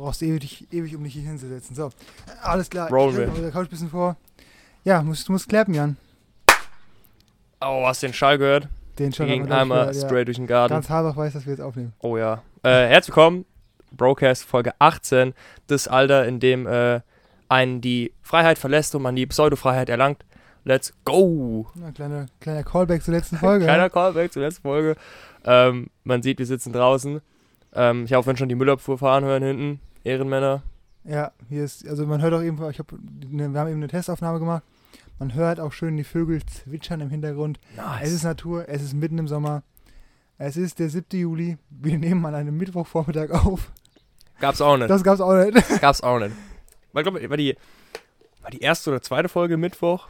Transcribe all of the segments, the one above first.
brauchst ewig, ewig, um dich hier hinzusetzen. So, alles klar. Rollen ich wir. mir Couch ein bisschen vor. Ja, musst, du musst klappen, Jan. Oh, hast du den Schall gehört? Den schon ging einmal gehört, ja. straight durch den Garten. Ganz Harbach weiß, dass wir jetzt aufnehmen. Oh ja. Äh, herzlich willkommen, Broadcast Folge 18, das Alter, in dem äh, einen die Freiheit verlässt und man die Pseudofreiheit erlangt. Let's go! Ja, kleiner, kleiner Callback zur letzten Folge. Kleiner Callback zur letzten Folge. Ähm, man sieht, wir sitzen draußen. Ähm, ich habe vorhin schon die Müllabfuhr fahren hören hinten. Ehrenmänner. Ja, hier ist, also man hört auch eben, ich hab, ne, wir haben eben eine Testaufnahme gemacht. Man hört auch schön die Vögel zwitschern im Hintergrund. Es ist Natur, es ist mitten im Sommer. Es ist der 7. Juli. Wir nehmen an einem Mittwochvormittag auf. Gab's auch nicht. Das gab's auch nicht. Gab's auch nicht. War, glaub, war, die, war die erste oder zweite Folge Mittwoch?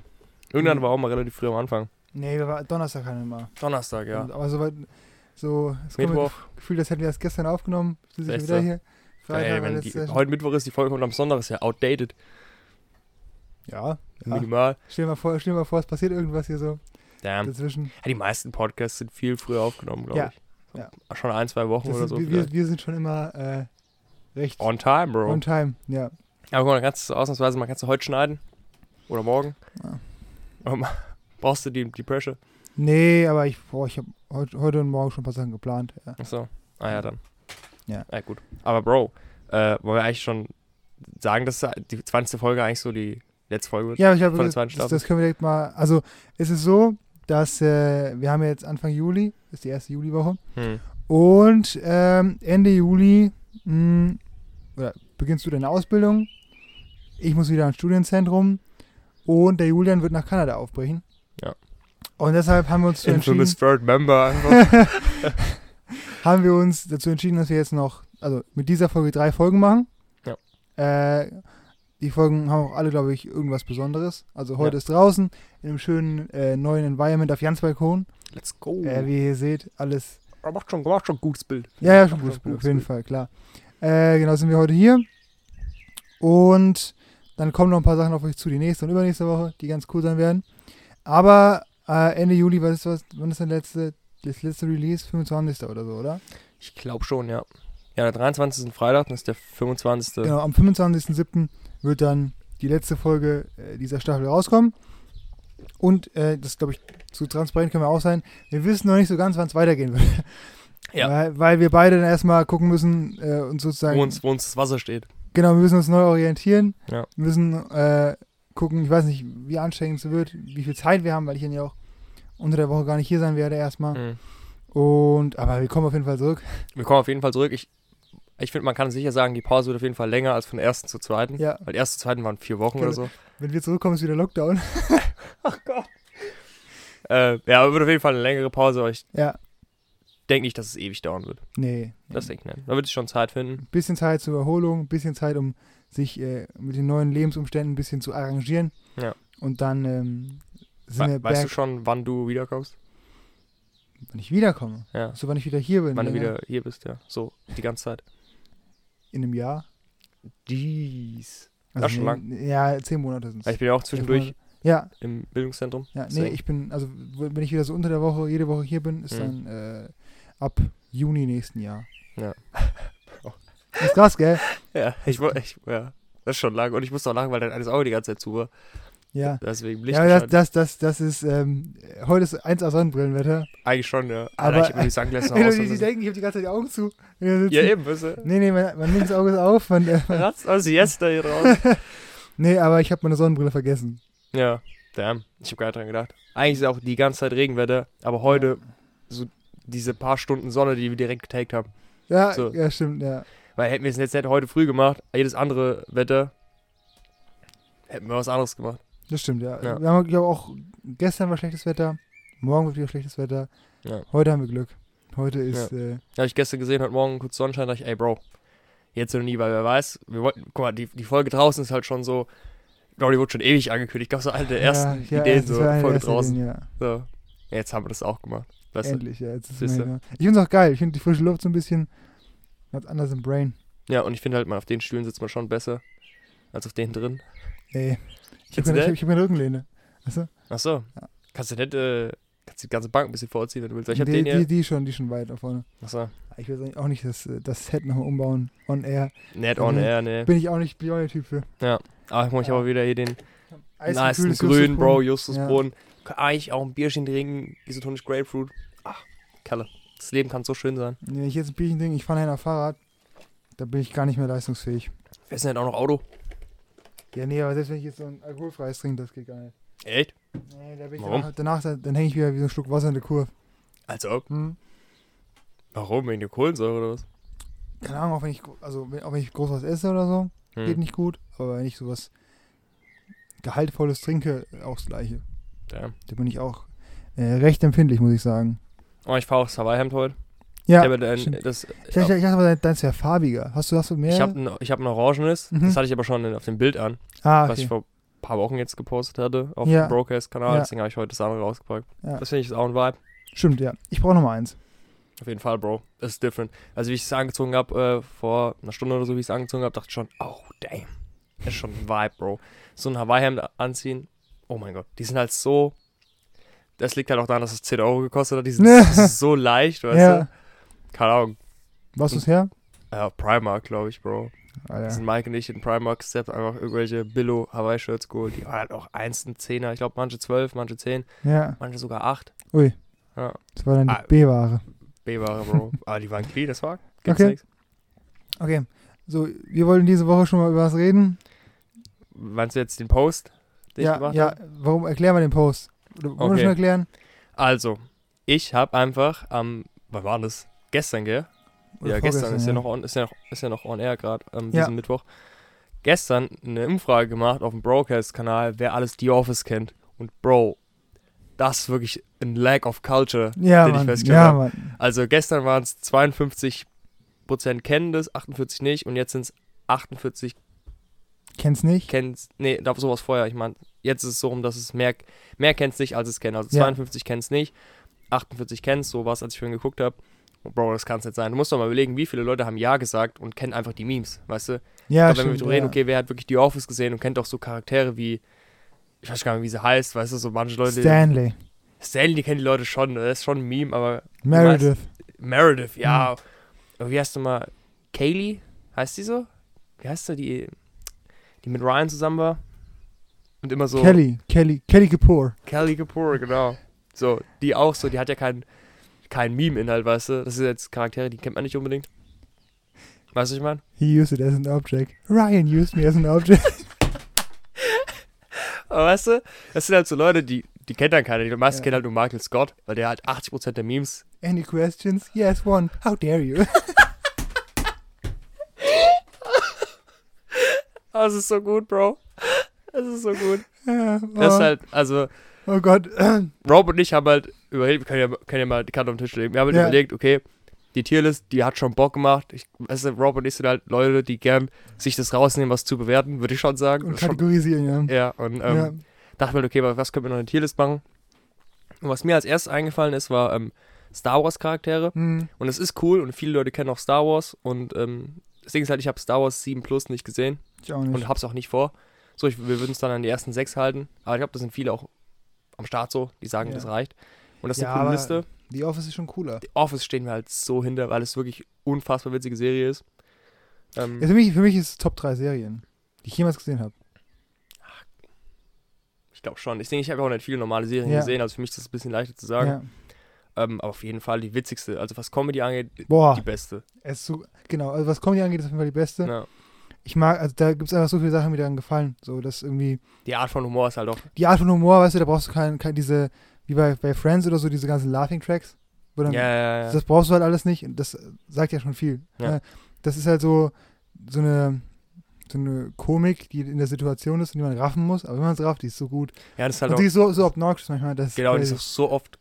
Irgendwann Mhm. war auch mal relativ früh am Anfang. Nee, wir war, Donnerstag ich mal. Donnerstag, ja. Aber so weit, so, es Mittwoch. das Gefühl, das hätten wir erst gestern aufgenommen. Echt wieder hier. Freitag, wenn die, heute Mittwoch ist, die Folge kommt am Sonntag, ist ja outdated. ja, ja. Minimal. Stell dir mal vor, stell dir mal vor, es passiert irgendwas hier so Damn. dazwischen. Ja, die meisten Podcasts sind viel früher aufgenommen, glaube Ja, ich. ja. Schon ein, zwei Wochen Das oder sind, so. wir, vielleicht. wir, sind schon immer äh, recht On time, Bro. on time. Ja. Aber guck mal, kannst du ausnahmsweise mal kannst du heute schneiden. Oder morgen. Ja. Ähm, Brauchst du die, die Pressure? Nee, aber ich, boah, ich habe heute, heute und morgen schon ein paar Sachen geplant. Ja. Achso. Ah ja, dann. Ja. Ja, gut. Aber Bro, äh, wollen wir eigentlich schon sagen, dass die 20. Folge eigentlich so die letzte Folge wird? Ja, ich der das, das, das können wir direkt mal. Also, es ist so, dass äh, wir haben jetzt Anfang Juli, ist die erste Juliwoche. Hm. Und ähm, Ende Juli mh, oder beginnst du deine Ausbildung. Ich muss wieder ans Studienzentrum. Und der Julian wird nach Kanada aufbrechen. Ja. Und deshalb haben wir uns entschieden, Infamous Third Member einfach. haben wir uns dazu entschieden, dass wir jetzt noch, also mit dieser Folge drei Folgen machen. Ja. Äh, die Folgen haben auch alle, glaube ich, irgendwas Besonderes. Also heute Ja. ist draußen in einem schönen äh, neuen Environment auf Jans Balkon. Let's go. Äh, wie ihr hier seht, alles Er macht schon, macht schon ein gutes Bild. Ja, ja, schon gutes auf jeden Bild. Fall, klar. Äh, genau, sind wir heute hier. Und dann kommen noch ein paar Sachen auf euch zu, die nächste und übernächste Woche, die ganz cool sein werden. Aber äh, Ende Juli, was ist was, wann ist der letzte, das letzte Release? 25. oder so, oder? Ich glaube schon, ja. Ja, der 23. ist ein Freitag, das ist der 25. Genau, am 25.07. wird dann die letzte Folge äh, dieser Staffel rauskommen. Und äh, das glaube ich, so transparent können wir auch sein. Wir wissen noch nicht so ganz, wann es weitergehen wird. Ja. Weil, weil wir beide dann erstmal gucken müssen äh, und sozusagen. Wo uns, wo uns das Wasser steht. Genau, wir müssen uns neu orientieren. Ja. Wir müssen äh, gucken, ich weiß nicht, wie anstrengend es wird, wie viel Zeit wir haben, weil ich dann ja auch unter der Woche gar nicht hier sein werde erstmal. Mhm. Und aber wir kommen auf jeden Fall zurück. Wir kommen auf jeden Fall zurück. Ich, ich finde, man kann sicher sagen, die Pause wird auf jeden Fall länger als von der ersten zur zweiten. Ja. Weil die erste zur zweiten waren vier Wochen Genau. oder so. Wenn wir zurückkommen, ist wieder Lockdown. Äh, ja, aber wird auf jeden Fall eine längere Pause, aber ich Ja. denke nicht, dass es ewig dauern wird. Nee. Das denke ich nicht. Da wird es schon Zeit finden. Ein bisschen Zeit zur Erholung, ein bisschen Zeit, um sich äh, mit den neuen Lebensumständen ein bisschen zu arrangieren. Ja. Und dann ähm, We weißt du schon, wann du wiederkommst? wenn ich wiederkomme. Ja. So, wann ich wieder hier bin. Wann du wieder hier bist, ja. So, die ganze Zeit. In einem Jahr. Jeez. Also schon nee, lang. Ja, zehn Monate sind Ich bin ja auch zwischendurch Ja, im Bildungszentrum. Ja, nee, ich bin, also wenn ich wieder so unter der Woche, jede Woche hier bin, ist Mhm. dann äh, ab Juni nächsten Jahr. Ja. Das ist krass, gell? Ja, ich, ich ja. Das ist schon lang. Und ich musste auch lachen, weil dein eines Auge die ganze Zeit zu war. Ja. Deswegen Licht Ja, das, das, das, das ist, ähm, heute ist 1A Sonnenbrillenwetter. Eigentlich schon, ja. Aber- Alter, ich habe die Sunglasses aus. Die, die denken, ich habe die ganze Zeit die Augen zu. Ja, eben, weißt du. Nee, nee, mein, mein linkes Auge ist auf. Man, äh, Ratzt aus Siesta hier draußen. nee, aber ich habe meine Sonnenbrille vergessen. ja, damn. Ich habe gar nicht dran gedacht. Eigentlich ist auch die ganze Zeit Regenwetter, aber heute so diese paar Stunden Sonne, die wir direkt getaggt haben. Ja, So. ja, stimmt, ja. Weil hätten wir es jetzt nicht heute früh gemacht, jedes andere Wetter, hätten wir was anderes gemacht. Das stimmt, ja. Ja. Wir haben ja auch, gestern war schlechtes Wetter, morgen wird wieder schlechtes Wetter. Ja. Heute haben wir Glück. Heute ist, äh, Habe ich gestern gesehen, heute Morgen kurz Sonnenschein, dachte ich, ey Bro, jetzt oder nie, weil wer weiß, wir wollten, guck mal, die, die Folge draußen ist halt schon so, ich die wurde schon ewig angekündigt. Ich glaube, so eine der ersten ja, ja, Ideen, so Folge draußen. Ideen, ja. So. Jetzt haben wir das auch gemacht. Weißt du? Endlich, ja. Jetzt ist ja. Ich finde es auch geil. Ich finde die frische Luft so ein bisschen ganz anders im Brain. Ja, und ich finde halt, man auf den Stühlen sitzt man schon besser als auf denen drin. Ey, ich habe keine, ich hab keine Rückenlehne. Weißt du? Ach so. Ja. Kannst du nicht äh, Kannst die ganze Bank ein bisschen vorziehen, wenn du willst. Ich hab die, den hier. die, die schon, die schon weit da vorne. Achso. Ich will auch nicht das, äh, das Set nochmal umbauen. On Air. Net on air, ne. Bin ich auch nicht, bin ich auch nicht der Typ für. Ah, ich muss Ja. aber wieder hier den nice Eisgekühltes grün, Bro. Justusbrunnen. Kann Eigentlich auch ein Bierchen trinken, isotonisch Grapefruit. Ach, Kalle. Das Leben kann so schön sein. Wenn ich jetzt ein Bierchen trinke, ich fahre nachher Fahrrad, da bin ich gar nicht mehr leistungsfähig. Wer ist denn auch noch Auto? Ja, nee, aber selbst wenn ich jetzt so ein alkoholfreies trinke, das geht gar nicht. Echt? Nee, da bin ich Warum? danach, danach dann, hänge ich wieder wie so ein Schluck Wasser in der Kurve. Als ob. Hm? Warum? Wegen der Kohlensäure oder was? Keine Ahnung, auch wenn ich, also, auch wenn ich groß was esse oder so, Hm. geht nicht gut. Aber wenn ich sowas Gehaltvolles trinke, auch das Gleiche. Ja. Da bin ich auch äh, recht empfindlich, muss ich sagen. Oh, ich fahre aufs Hawaii-Hemd heute. Ja, ich habe ein, stimmt. das, ich, ich, ich dachte aber, deins wäre farbiger. Hast du, hast du mehr? ich habe ein, ich hab ein orangenes. Mhm. Das hatte ich aber schon auf dem Bild an, ah, was okay. ich vor ein paar Wochen jetzt gepostet hatte auf Ja. dem Broadcast-Kanal. Ja. Deswegen habe ich heute das andere rausgepackt. Ja. Das finde ich ist auch ein Vibe. Stimmt, ja. Ich brauche noch mal eins. Auf jeden Fall, Bro. Das ist different. Also, wie ich es angezogen habe, äh, vor einer Stunde oder so, wie ich es angezogen habe, dachte ich schon, oh, damn. Das ist schon ein Vibe, Bro. So ein Hawaii-Hemd anziehen, oh mein Gott. Die sind halt so. Das liegt halt auch daran, dass es 10 Euro gekostet hat. Die sind so leicht, weißt ja. du? Keine Ahnung. Was ist her? Ja, Primark, glaube ich, Bro. Ah, Das ja. sind Mike und ich in Primark Step einfach irgendwelche Billo Hawaii-Shirts geholt. Die waren halt auch 1 und 10er. Ich glaube, manche 12, manche 10, ja. manche sogar 8. Ui. Ja. Das war dann die Ah. B-Ware. B-Ware, Bro. Aber die waren clean, das war. Gibt's Okay. nix. Okay. So, wir wollen diese Woche schon mal über was reden. Meinst du jetzt den Post, den ich ja, gemacht ja. habe? Warum erklären wir den Post? Oder wollen wir Okay. schon erklären? Also, ich habe einfach am, wann war das? Gestern, gell? Oder ja, gestern ist ja. noch on, ist ja noch, ist ja noch on air gerade, ähm, Ja. diesen Mittwoch. Gestern eine Umfrage gemacht auf dem Broadcast-Kanal, wer alles The Office kennt. Und Bro, das ist wirklich ein Lack of Culture, Ja, den ich Mann. festgestellt Ja, habe. Mann. Also gestern waren es 52% kennen das, 48 nicht und jetzt sind es 48% Kenn's nicht? kennen Nee, da war sowas vorher. Ich meine, jetzt ist es so rum, dass es mehr, mehr kennt es nicht, als es kennen. Also Ja. 52 kennen es nicht, 48 kennen es, so war es, als ich vorhin geguckt habe. Bro, das kann es nicht sein. Du musst doch mal überlegen, wie viele Leute haben Ja gesagt und kennen einfach die Memes, weißt du? Ja, ich glaube, wenn wir stimmt, drüber reden, ja. okay, wer hat wirklich die Office gesehen und kennt auch so Charaktere wie, ich weiß gar nicht, wie sie heißt, weißt du, so manche Leute. Stanley. Stanley die kennen die Leute schon, das ist schon ein Meme, aber Meredith. Meredith, Mhm. ja. Aber wie heißt du mal? Kaylee? Heißt die so? Wie heißt sie, die, die mit Ryan zusammen war? Und immer so. Kelly. Kelly. Kelly Kapoor. Kelly Kapoor, genau. So, die auch so, die hat ja keinen kein Meme-Inhalt, weißt du? Das sind jetzt Charaktere, die kennt man nicht unbedingt. Weißt du, ich meine? He used it as an object. Ryan used me as an object. Aber weißt du, das sind halt so Leute, die, die kennt dann keiner. Die meisten Ja. kennen halt nur Michael Scott, weil der halt 80% der Memes. Any questions? Yes, one. How dare you? Oh, das ist so gut, Bro. Das ist so gut. Ja, Das oh, ist halt, also, oh Gott. Rob und ich haben halt überlegt, wir können ja, können ja mal die Karte auf den Tisch legen. Wir haben halt Ja. überlegt, okay, die Tierlist, die hat schon Bock gemacht. Ich, weißt du, Rob und ich sind halt Leute, die gern sich das rausnehmen, was zu bewerten, würde ich schon sagen. Und Schon, kategorisieren, ja. ja, und ähm, ja. dachte mir, okay, was können wir noch in der Tierlist machen? Und was mir als erstes eingefallen ist, war ähm, Star Wars Charaktere. Hm. Und es ist cool und viele Leute kennen auch Star Wars. Und ähm, das Ding ist halt, ich habe Star Wars 7 Plus nicht gesehen Ich auch nicht. und hab's auch nicht vor. So, ich, wir würden es dann an die ersten sechs halten. Aber ich glaube, das sind viele auch am Start so, die sagen, Ja. das reicht. Und das ist Ja, eine coole Liste. The Office ist schon cooler. The Office stehen wir halt so hinter, weil es wirklich unfassbar witzige Serie ist. Ähm, Ja, für, mich, für mich ist es Top 3 Serien, die ich jemals gesehen habe. ich glaube schon. Ich denke, ich habe auch nicht viele normale Serien gesehen, also für mich ist das ein bisschen leichter zu sagen. Ähm, aber auf jeden Fall die witzigste. Also was Comedy angeht, Boah, die beste. es ist so, genau, also was Comedy angeht, ist auf jeden Fall die beste. Ja. Ich mag, also da gibt es einfach so viele Sachen, die mir daran gefallen. So, dass irgendwie, Die Art von Humor ist halt auch. die Art von Humor, weißt du, da brauchst du kein, kein diese, wie bei, bei Friends oder so, diese ganzen Laughing-Tracks. Dann, Ja, ja, ja. Das brauchst du halt alles nicht. Das sagt ja schon viel. Ja. Äh, Das ist halt so, so eine, so eine Komik, die in der Situation ist und die man raffen muss. Aber wenn man es rafft, die ist so gut. ja, das ist halt und auch. die ist so, so obnoxious manchmal. Das Genau, die ist auch so oft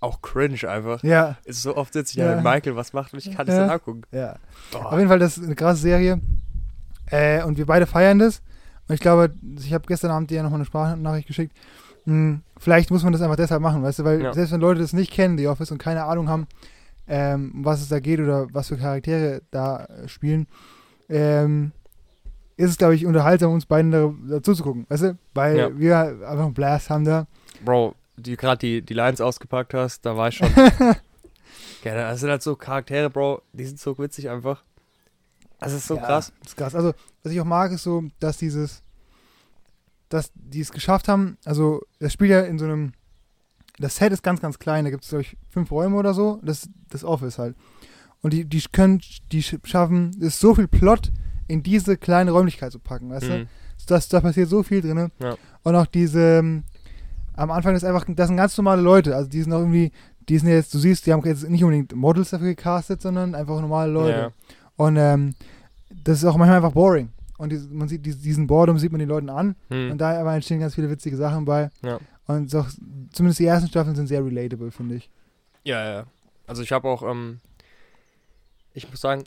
auch cringe einfach. Ja, Es ist so oft sitze ich Ja. da mit Michael, was macht und ich kann das Ja. dann angucken. ja. Oh. Auf jeden Fall, das ist eine krasse Serie. Äh, und wir beide feiern das. Und ich glaube, ich habe gestern Abend dir ja nochmal eine Sprachnachricht geschickt. Hm, vielleicht muss man das einfach deshalb machen, weißt du, weil Ja. selbst wenn Leute das nicht kennen, The Office, und keine Ahnung haben, ähm, um was es da geht oder was für Charaktere da äh, spielen, ähm, ist es, glaube ich, unterhaltsam, uns beiden da, dazu zu gucken, weißt du? Weil Ja. wir einfach einen Blast haben da. Bro, die gerade die, die Lines ausgepackt hast, da war ich schon. ja, das sind halt so Charaktere, Bro, die sind so witzig einfach. Das ist so Ja, krass. Das ist krass. Also, was ich auch mag, ist so, dass dieses, dass die es geschafft haben, also das Spiel ja in so einem, das Set ist ganz, ganz klein, da gibt es, glaube ich, fünf Räume oder so, das, das Office halt. Und die, die können, die sch- schaffen, es ist so viel Plot in diese kleine Räumlichkeit zu packen, weißt du? Mhm. Das, da passiert so viel drin. Ja. Und auch diese, ähm, am Anfang ist einfach, das sind ganz normale Leute, also die sind auch irgendwie, die sind jetzt, du siehst, die haben jetzt nicht unbedingt Models dafür gecastet, sondern einfach normale Leute. Ja. Und ähm, das ist auch manchmal einfach boring. Und die, man sieht dies- diesen Boredom sieht man den Leuten an. Mhm. Und da aber entstehen ganz viele witzige Sachen bei. Ja. Und so, zumindest die ersten Staffeln sind sehr relatable, finde ich. Ja, ja. Also ich habe auch, ähm, ich muss sagen,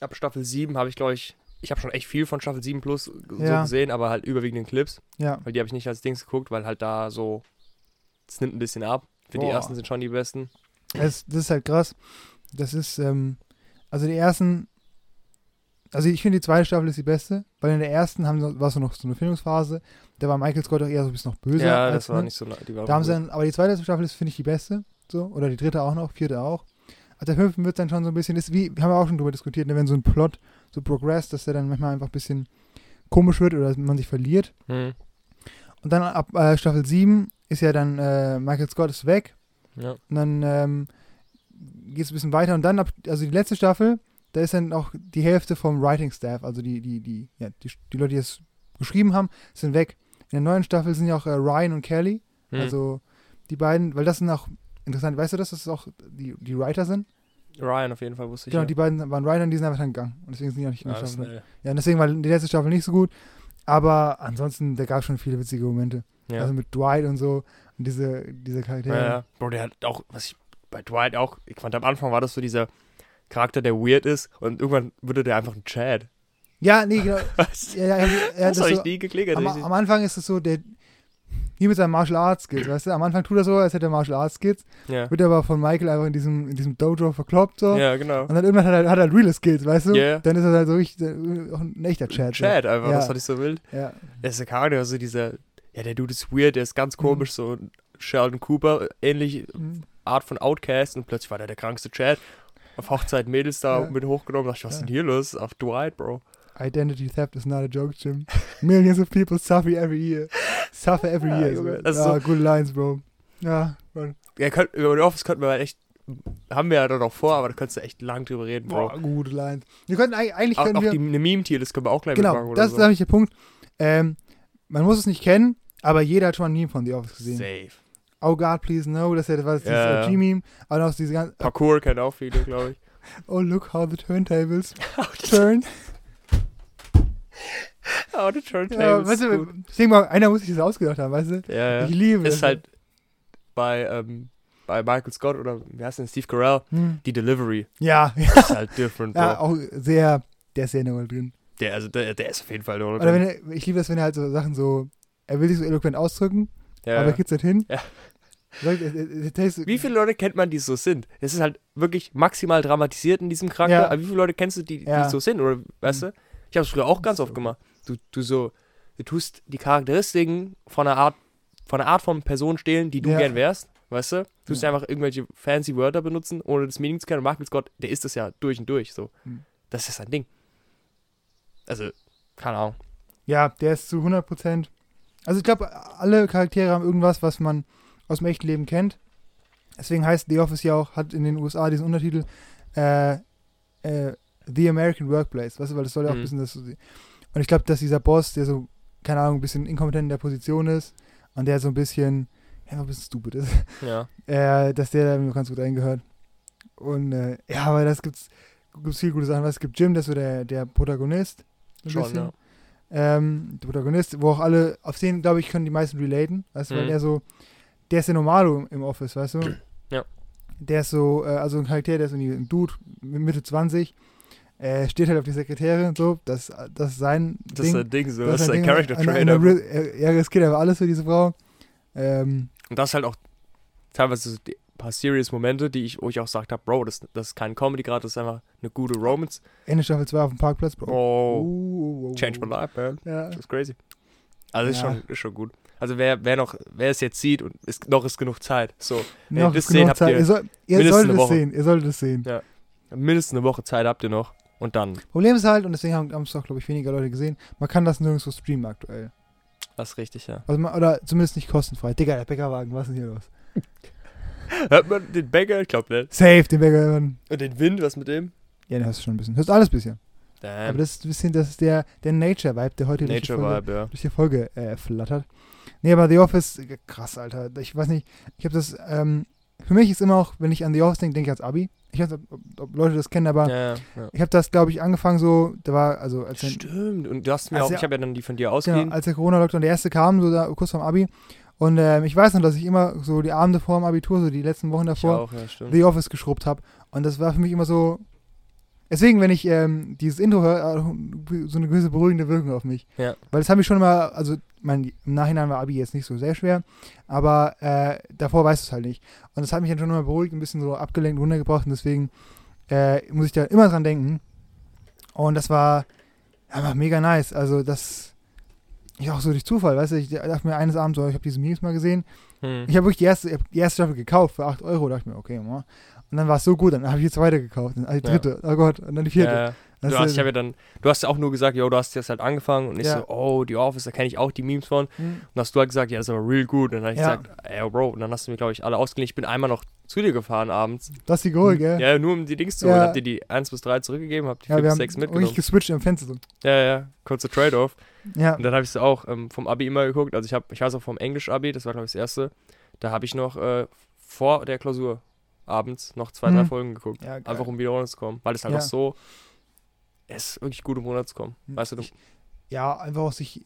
ab Staffel 7 habe ich, glaube ich, ich habe schon echt viel von Staffel 7 Plus so Ja. gesehen, aber halt überwiegend in Clips, Ja. weil die habe ich nicht als Dings geguckt, weil halt da so, es nimmt ein bisschen ab. Für die ersten sind schon die besten. Das, das ist halt krass. Das ist, ähm, also die ersten, also ich finde die zweite Staffel ist die beste, weil in der ersten haben, war es noch so eine Findungsphase. Da war Michael Scott auch eher so ein bisschen noch böse. ja, das war ne? nicht so, die war Da haben sie dann, aber die zweite Staffel ist, finde ich, die beste. So, oder die dritte auch noch, vierte auch. Ab der fünften wird dann schon so ein bisschen, ist wie, haben wir auch schon drüber diskutiert, ne, wenn so ein Plot so progressed, dass der dann manchmal einfach ein bisschen komisch wird oder man sich verliert. Mhm. Und dann ab äh, Staffel 7 ist ja dann äh, Michael Scott ist weg. Ja. Und dann ähm, geht es ein bisschen weiter. Und dann ab, also die letzte Staffel, da ist dann auch die Hälfte vom Writing Staff, also die, die, die, ja, die, die Leute, die es geschrieben haben, sind weg. In der neuen Staffel sind ja auch äh, Ryan und Kelly. Mhm. Also die beiden, weil das sind auch interessant, weißt du, dass das auch die, die Writer sind? Ryan auf jeden Fall wusste ich. Genau, ja. die beiden waren Writer und die sind einfach dann gegangen. Und deswegen sind die auch nicht in ja, der das ist Staffel. Ja, und deswegen war die letzte Staffel nicht so gut. Aber ansonsten, da gab es schon viele witzige Momente. Ja. Also mit Dwight und so und diese, diese Charaktere. Ja, ja. Bro, der hat auch, was ich bei Dwight auch, ich fand am Anfang war das so dieser Charakter, der weird ist und irgendwann wurde der einfach ein Chad. Ja, nee, genau. Was? Ja, ja, ja, das das habe ich so, nie geklickert. am, am Anfang ist es so, der wie mit seinen Martial Arts Skills, weißt du? Am Anfang tut er so, als hätte er Martial Arts Skills, ja. wird aber von Michael einfach in diesem, in diesem Dojo verkloppt so. ja, genau. Und dann irgendwann hat er, hat er reale Skills, weißt du? Ja. Dann ist er halt so richtig, auch ein echter Chat. so. Chad einfach, Ja. das fand ich so wild. Ja. Der ist der Charakter, also dieser, ja, der Dude ist weird, der ist ganz Mhm. komisch, so ein Sheldon Cooper, ähnlich Mhm. Art von Outcast und plötzlich war der der krankste Chad. Auf Hochzeit Mädels da Ja. mit hochgenommen, dachte ich, was ist Ja. denn hier los? Auf Dwight, Bro. Identity theft is not a joke, Jim. Millions of people suffer every year. Suffer every Ja, year. Junge, das ist ja, so- good lines, Bro. Ja, Mann. Ja, könnt, über The Office könnten wir halt echt, haben wir ja dann noch vor, aber da könntest du echt lang drüber reden, Bro. Boah, gute Lines. Wir könnten eigentlich, Auch, können auch wir... die, eine Meme-Tier, das können wir auch gleich genau, mitmachen oder das so. ist nämlich der Punkt. Ähm, man muss es nicht kennen, aber jeder hat schon ein Meme von The Office gesehen. Safe. Oh God, please no, das ist ja das, war dieses Ja, ja. OG-Meme. Aber auch diese ganze, Parkour kennen auch viele, glaube ich. oh look how the turntables turn. oh, die ja, Turntables. weißt ist du, ich denke mal, einer muss sich das ausgedacht haben, weißt du? ja, ja. Ich liebe Ist das. halt bei, ähm, bei Michael Scott oder wie heißt denn Steve Carell, Hm. die Delivery Ja, ist halt different, Bro. ja, auch sehr, der ist sehr nochmal drin. Der, also der, der ist auf jeden Fall da Oder wenn er, ich liebe das, wenn er halt so Sachen so, er will sich so eloquent ausdrücken, ja, aber ja. er kriegt halt hin. Ja. Es tastes- Wie viele Leute kennt man, die so sind? Es ist halt wirklich maximal dramatisiert in diesem Charakter, Ja. aber wie viele Leute kennst du, die, Ja. die so sind? Oder weißt du? Ich habe es früher auch ganz oft gemacht. Du, du so, du tust die Charakteristiken von einer Art, von einer Art von Person stehlen, die du Ja. gern wärst, weißt du? Du tust Ja. einfach irgendwelche fancy Wörter benutzen, ohne das Meaning zu kennen. Und Michael Scott, der ist das ja durch und durch. So. Hm. Das ist sein Ding. Also, keine Ahnung. Ja, der ist zu 100%. Also ich glaube, alle Charaktere haben irgendwas, was man aus dem echten Leben kennt. Deswegen heißt The Office ja auch, hat in den USA diesen Untertitel äh, äh, The American Workplace, weißt du, weil das soll ja auch ein Mhm. bisschen das so Und ich glaube, dass dieser Boss, der so, keine Ahnung, ein bisschen inkompetent in der Position ist und der so ein bisschen, ja, ein bisschen stupid ist, Ja. äh, dass der da mir ganz gut eingehört. Und äh, ja, aber das gibt's, gibt's viel gute Sachen. Es gibt Jim, der ist so der, der Protagonist. ein Schon, bisschen. ja. Ähm, der Protagonist, wo auch alle, auf den, glaube ich, können die meisten relaten, weißt du, weil Mhm. er so, der ist der Normalo im Office, weißt du? Ja. Der ist so, äh, also ein Charakter, der ist irgendwie ein Dude, Mitte 20, äh, steht halt auf die Sekretärin und so, das, das ist sein Das ist Ding. sein Ding so. Das Das ist sein. Character. Ri- Er, er riskiert aber alles für diese Frau. Ähm, Und das ist halt auch teilweise so die paar serious Momente, die ich, wo ich auch gesagt habe, Bro, das, das ist kein Comedy gerade, das ist einfach eine gute Romance. Ende Staffel 2 auf dem Parkplatz, Bro. Oh, Uh, uh, uh, change my life, man. Ja. Das ist crazy. Also ist, Ja. schon, ist schon gut. Also wer, wer noch, wer es jetzt sieht und ist, noch ist genug Zeit. So, Noch ihr das sehen, habt Zeit. ihr Ihr, soll, ihr mindestens solltet eine es Woche. sehen. Ihr solltet es sehen. mindestens eine Woche Zeit habt ihr noch. Und dann, Problem ist halt, und deswegen haben es auch, glaube ich, weniger Leute gesehen, man kann das nirgendwo streamen aktuell. das ist richtig, ja. Also man, oder zumindest nicht kostenfrei. Digga, der Bäckerwagen, was ist denn hier los? Hört man den Bäcker? Ich glaube nicht. Safe, den Bäckerwagen. Und den Wind, was mit dem? Ja, den hörst du schon ein bisschen. Hörst alles ein bisschen. Aber Damn. das ist ein bisschen, das ist der, der Nature-Vibe, der heute durch die Nature Folge, ja. durch die Folge äh, flattert. Nee, aber The Office, krass, Alter. Ich weiß nicht, ich habe das, ähm, für mich ist immer auch, wenn ich an The Office denke, denke ich ans Abi. Ich weiß nicht, ob, ob Leute das kennen, aber Ja, ja, ich habe das, glaube ich, angefangen so, da war, also als, der- Stimmt. Und du hast mir auch, ja- ich habe ja dann die von dir genau, ausgeliehen. als der Corona-Lockdown der erste kam, so da, kurz vorm Abi. Und ähm, ich weiß noch, dass ich immer so die Abende vor dem Abitur, so die letzten Wochen davor, auch, ja. The Office geschrubbt habe. Und das war für mich immer so. Deswegen, wenn ich ähm, dieses Intro höre, äh, so eine gewisse beruhigende Wirkung auf mich. Ja. Weil das habe ich schon immer, also mein, im Nachhinein war Abi jetzt nicht so sehr schwer, aber äh, davor weißt du es halt nicht. Und das hat mich dann schon immer beruhigt, ein bisschen so abgelenkt, runtergebracht und deswegen äh, muss ich da immer dran denken. Und das war einfach mega nice. Also das, ich auch so durch Zufall, weißt du, ich dachte mir eines Abends so, ich habe diese Memes mal gesehen Hm. ich habe wirklich die erste, die erste Staffel gekauft für 8 Euro. Da dachte ich mir, okay, mal. Und dann war es so gut, dann habe ich die zweite gekauft. Dann die Ja. dritte, oh Gott, und dann die vierte. Ja, ja. Das Du ist- hast, ich ja dann, du hast ja auch nur gesagt, yo, du hast jetzt halt angefangen und ich Ja. so, oh, die Office, da kenne ich auch die Memes von. Und Hm. dann hast du halt gesagt, ja, das ist aber real gut. Und dann habe ich Ja. gesagt, ey, Bro, und dann hast du mir, glaube ich, alle ausgeliehen. Ich bin einmal noch zu dir gefahren abends. Du hast die geholt, gell? Ja, nur um die Dings zu Ja. holen. Hab dir die 1 bis 3 zurückgegeben, hab die Ja, 4 wir bis haben 6 wirklich mitgenommen. geswitcht am Fenster. So. Ja, ja, kurzer Trade-off. Ja, Und dann habe ich sie auch ähm, vom Abi immer geguckt. Also ich habe, ich weiß auch vom Englisch-Abi, das war, glaube ich, das erste. Da habe ich noch äh, vor der Klausur abends noch zwei, drei Mhm. Folgen geguckt. ja. Einfach um wieder runterzukommen. Weil es halt Ja. so, es ist wirklich gut, um runterzukommen. Mhm. Weißt du, du. Ich- ja, einfach auch sich.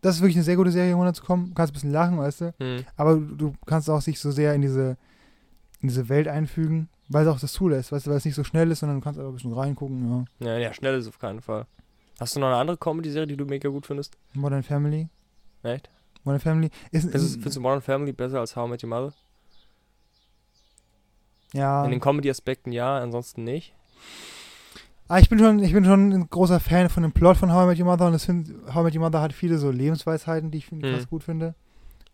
Das ist wirklich eine sehr gute Serie, um runterzukommen. Du kannst ein bisschen lachen, weißt du. Hm. Aber du, du kannst auch sich so sehr in diese, in diese Welt einfügen, weil es auch das zulässt, weißt du, weil es nicht so schnell ist, sondern du kannst auch ein bisschen reingucken, ja. Ja, ja, schnell ist es auf keinen Fall. Hast du noch eine andere Comedy-Serie, die du mega gut findest? Modern Family. Echt? Modern Family ist, es, findest du Modern Family besser als How I Met Your Mother? Ja. In den Comedy-Aspekten ja, ansonsten nicht. Ah, ich bin schon, ich bin schon ein großer Fan von dem Plot von How I Met Your Mother und das find, How I Met Your Mother hat viele so Lebensweisheiten, die ich Mhm. krass gut finde.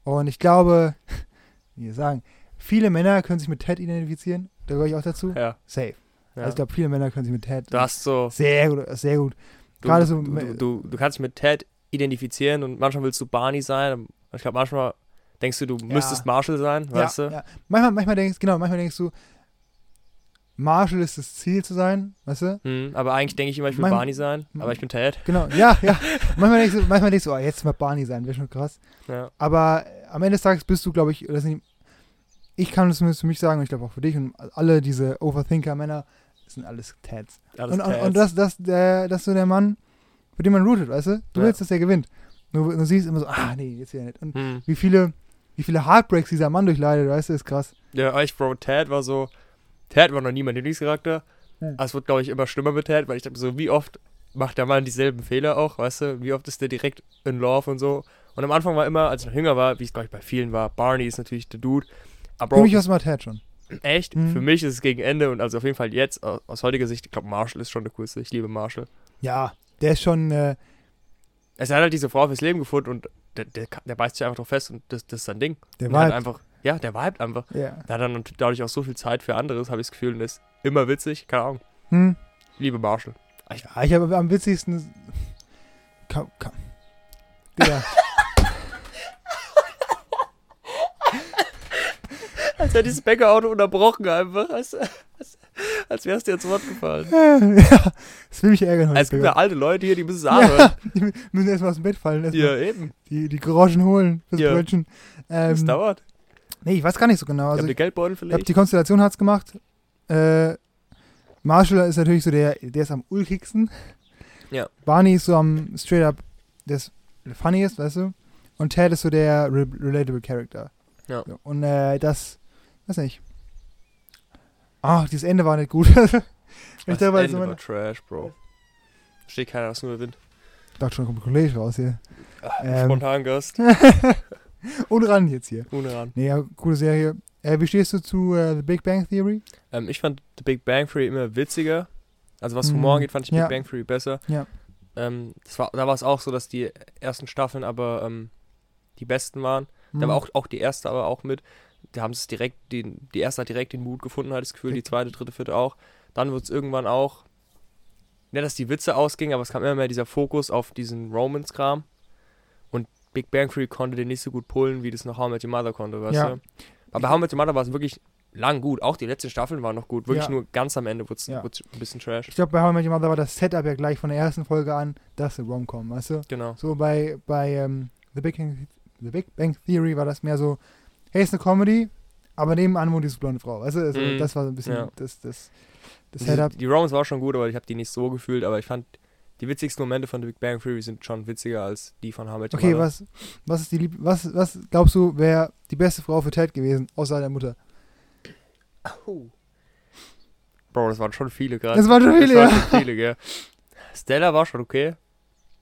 Und ich glaube, wie wir sagen, viele Männer können sich mit Ted identifizieren. Da gehöre ich auch dazu. Ja. Safe. ja. Also ich glaube, viele Männer können sich mit Ted. du hast so. sehr gut, sehr gut. Du, Gerade so. du, du, du, du kannst dich mit Ted identifizieren und manchmal willst du Barney sein. Ich glaube, manchmal denkst du, du Ja. müsstest Marshall sein, ja, weißt du? ja. Manchmal, manchmal denkst, genau, manchmal denkst du, Marshall ist das Ziel zu sein, weißt du? Hm, aber eigentlich denke ich immer, ich will Mein- Barney sein, aber ich bin Ted. Genau, ja, ja. manchmal denkst du, manchmal denkst du, oh, jetzt mal Barney sein, wäre schon krass. Ja. Aber am Ende des Tages bist du, glaube ich, das sind, ich kann es zumindest für mich sagen und ich glaube auch für dich und alle diese Overthinker-Männer, sind alles Tads. Alles Und, und, Teds. und das, das, der, das ist so der Mann, für den man rootet, weißt du? Du Ja. willst, dass der gewinnt. Du, du siehst immer so, ah, nee, jetzt wieder nicht. Und Hm. wie viele, wie viele Heartbreaks dieser Mann durchleidet, weißt du, ist krass. Ja, ich, Bro, Ted war so. Ted war noch nie mein Lieblingscharakter. Hm. Aber es wird, glaube ich, immer schlimmer mit Ted, weil ich dachte so, wie oft macht der Mann dieselben Fehler auch, weißt du? Wie oft ist der direkt in Love und so? Und am Anfang war immer, als ich noch jünger war, wie es, glaube ich, bei vielen war, Barney ist natürlich der Dude. Aber Für mich war es mal Ted schon. echt, Mhm. für mich ist es gegen Ende und also auf jeden Fall jetzt, aus, aus heutiger Sicht, ich glaube, Marshall ist schon der coolste. Ich liebe Marshall. Ja, der ist schon, äh, Es hat halt diese Frau fürs Leben gefunden und der, der, der beißt sich einfach drauf fest und das, das ist sein Ding. der war einfach, ja, der vibet einfach. ja. Der hat dann dadurch auch so viel Zeit für anderes, habe ich das Gefühl, und ist immer witzig. Keine Ahnung. Hm. Ich liebe Marshall. Ja, ich habe am witzigsten. Komm, komm. Digga. Als hätte dieses Bäckerauto unterbrochen einfach. Als, als, als wärst du jetzt Wort gefallen. ja, will mich ärgern heute. Es gibt ja alte Leute hier, die müssen es anhören. ja, die müssen erstmal aus dem Bett fallen, Ja, eben. die, die Groschen holen fürs Ja. Brötchen. Das Ähm, dauert. nee, ich weiß gar nicht so genau. Also, Also, Habt ihr ich Geldbeutel glaube, vielleicht? die Konstellation hat's gemacht. Äh, Marshall ist natürlich so der, der ist am ulkigsten. Ja. Barney ist so am straight up, der ist funniest, weißt du? Und Ted ist so der re relatable Character. Ja. So, Und äh, das, weiß nicht. Ach, dieses Ende war nicht gut. ich dachte, weil war Trash, Bro. Steht keiner, was nur der Wind. dachte schon, kommt ein Kollege raus hier. Ähm. Spontan Gast. Und ran jetzt hier. Ohne ran. Nee, ja, coole Serie. Äh, wie stehst du zu äh, The Big Bang Theory? Ähm, ich fand The Big Bang Theory immer witziger. Also was Mhm. Humor angeht, fand ich Ja. Big Bang Theory besser. Ja. Ähm, das war, da war es auch so, dass die ersten Staffeln aber ähm, die besten waren. Da Mhm. war auch, auch die erste aber auch mit. Die haben es direkt, die, die erste hat direkt den Mut gefunden, ich das Gefühl, die zweite, dritte, vierte auch. Dann wird es irgendwann auch, ja, dass die Witze ausgingen, aber es kam immer mehr dieser Fokus auf diesen Romans-Kram. Und Big Bang Theory konnte den nicht so gut pullen, wie das noch How I Met Your Mother konnte, weißt Ja. du? Aber bei How I Met Your Mother war es wirklich lang gut. Auch die letzten Staffeln waren noch gut. Wirklich Ja. nur ganz am Ende wurde es Ja. ein bisschen trash. Ich glaube, bei How I Met Your Mother war das Setup ja gleich von der ersten Folge an, das ist eine Rom-Com, weißt du? Genau. So bei, bei ähm, The, Big Bang, The Big Bang Theory war das mehr so, hey, ist eine Comedy, aber nebenan wohnt diese blonde Frau, weißt du? Also, Mhm. Das war so ein bisschen Ja. das, das, das Die, Setup. die Romans war schon gut, aber ich habe die nicht so gefühlt. Aber ich fand, die witzigsten Momente von The Big Bang Theory sind schon witziger als die von Your Okay, was, was ist die Lieb was, was glaubst du, wäre die beste Frau für Ted gewesen, außer der Mutter? Bro, das waren schon viele gerade. Das waren schon viele, das waren ja. schon viele, gell. Stella war schon okay.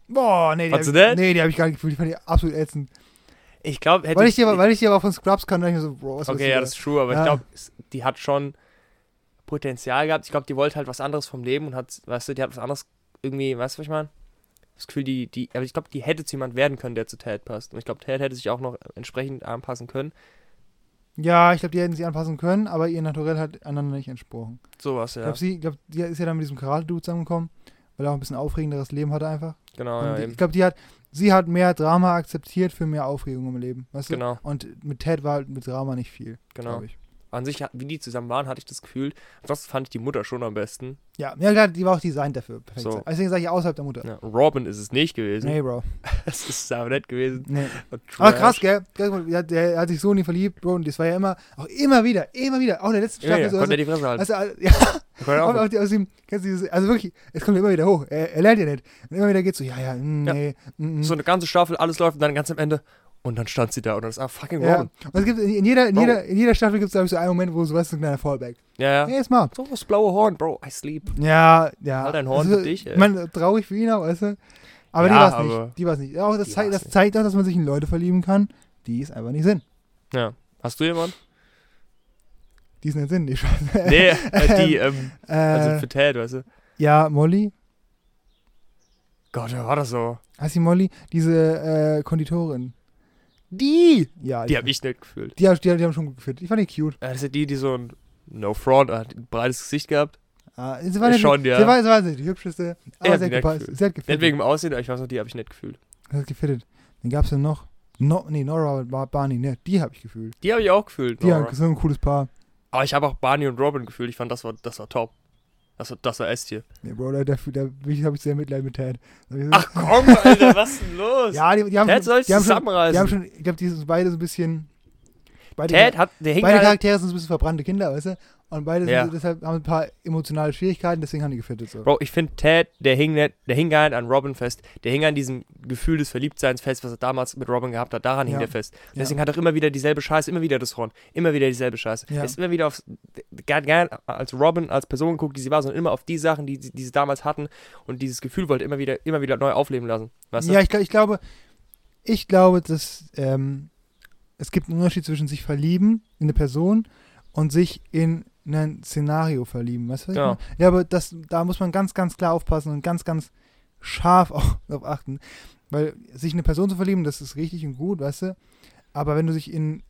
Boah, nee, die hab, das? nee, die habe ich gar nicht gefühlt, die fand ich absolut ätzend. Ich glaube, hätte Weil ich, die aber, weil ich die aber von Scrubs kann, dachte ich so, Bro, was Okay, ja, das ist true, aber Ja. ich glaube, die hat schon Potenzial gehabt. Ich glaube, die wollte halt was anderes vom Leben und hat, weißt du, die hat was anderes irgendwie, weißt du, was ich meine? Das Gefühl, die, die, aber ich glaube, die hätte zu jemand werden können, der zu Ted passt. Und ich glaube, Ted hätte sich auch noch entsprechend anpassen können. Ja, ich glaube, die hätten sich anpassen können, aber ihr Naturell hat einander nicht entsprochen. Sowas, Ich ja. glaube, sie, glaub, die ist ja dann mit diesem Karate-Dude zusammengekommen, weil er auch ein bisschen aufregenderes Leben hatte einfach. Genau, Und ja, die- ich glaube, die hat, sie hat mehr Drama akzeptiert für mehr Aufregung im Leben, weißt du? Genau, Und mit Ted war halt mit Drama nicht viel, genau. glaube ich. An sich, wie die zusammen waren, hatte ich das Gefühl, ansonsten fand ich die Mutter schon am besten. Ja, ja klar, die war auch designt dafür. Perfekt. So. Deswegen sage ich außerhalb der Mutter. Ja, Robin ist es nicht gewesen. Nee, Bro. Das ist aber nett gewesen. Nee. Aber krass, gell? Der, hat sich so nie verliebt, Bro. Und das war ja immer, auch immer wieder, immer wieder, auch in der letzten Ja, Staffel. ja, so, konnte er also, die Fresse halten. also, also, ja, auch, auch aus kennst du dieses, also wirklich, es kommt immer wieder hoch. Er, er lernt ja nicht. Und immer wieder geht so, ja, ja, mm, Ja. nee, mm, mm. so eine ganze Staffel, alles läuft und dann ganz am Ende. Und dann stand sie da und dann ist ah, fucking ja. Robin. Und es gibt in, jeder, in Bro. jeder, in jeder Staffel gibt es, glaube ich, so einen Moment, wo so weißt du, so ein kleiner Fallback. Ja, ja. Hey, ist mal. So das blaue Horn, Bro, I sleep. Ja, ja. Halt ein Horn Also, für dich, ey. Ich meine, traurig für ihn auch, weißt du? Aber die Ja, war es nicht. Die war es nicht. Auch das, Die zeigt, das nicht. zeigt auch, dass man sich in Leute verlieben kann, die es einfach nicht sind. Ja. Hast du jemanden? Die es nicht sind, die Scheiße. Nee, äh, die, ähm, Äh, also für Ted, weißt du. ja, Molly. Gott, wer war das so? Heißt die Molly? Diese äh, Konditorin. Die! Ja, Die hab ich nicht gefühlt. Die, die, die haben schon gut gefühlt. Ich fand die cute. Äh, Das ist die, die so ein No Front hat, ein breites Gesicht gehabt. Ah, sie war Äh, nicht, schon, ja. Sie war, sie war die hübscheste. Aber sie hat die nicht gepasst. gefühlt. Sie hat Nicht gefittet. wegen dem Aussehen, aber ich weiß noch, die habe ich nicht gefühlt. Sie hat gefittet. Wen gab's denn noch? No, nee, Nora und Bar- Barney, ne, die habe ich gefühlt. Die habe ich auch gefühlt. Die Nora. haben so ein cooles Paar. Aber ich habe auch Barney und Robin gefühlt. Ich fand, das war, das war top. Das war, das war S-Tier. Nee, Bro, da, da, da habe ich sehr Mitleid mit Ted. Ich Ach komm, Alter, was ist denn los? ja, die, die haben, Ted soll die haben schon, zusammenreißen. die haben schon, ich glaube, die sind beide so ein bisschen. Beide, Ted hat, der hing beide halt, Charaktere sind so ein bisschen verbrannte Kinder, weißt du? Und beide sind Ja. so, deshalb haben ein paar emotionale Schwierigkeiten, deswegen haben die gefittet. So. Bro, ich finde Ted, der hing nicht, der hing gar nicht an Robin fest. Der hing an diesem Gefühl des Verliebtseins fest, was er damals mit Robin gehabt hat. Daran hing Ja. der fest. Ja. Deswegen hat er auch immer wieder dieselbe Scheiße, immer wieder das Horn. Immer wieder dieselbe Scheiße. Ja. Er ist immer wieder aufs, gar, gar als Robin, als Person geguckt, die sie war, sondern immer auf die Sachen, die, die sie damals hatten. Und dieses Gefühl wollte er immer wieder, immer wieder neu aufleben lassen. Weißt du? Ja, ich, ich glaube, ich glaube, dass ähm, es gibt einen Unterschied zwischen sich verlieben in eine Person und sich in ein Szenario verlieben. Weißt du, Ja. meine? Ja, aber das, da muss man ganz, ganz klar aufpassen und ganz, ganz scharf auch darauf achten. Weil sich in eine Person zu verlieben, das ist richtig und gut, weißt du? Aber wenn du dich in,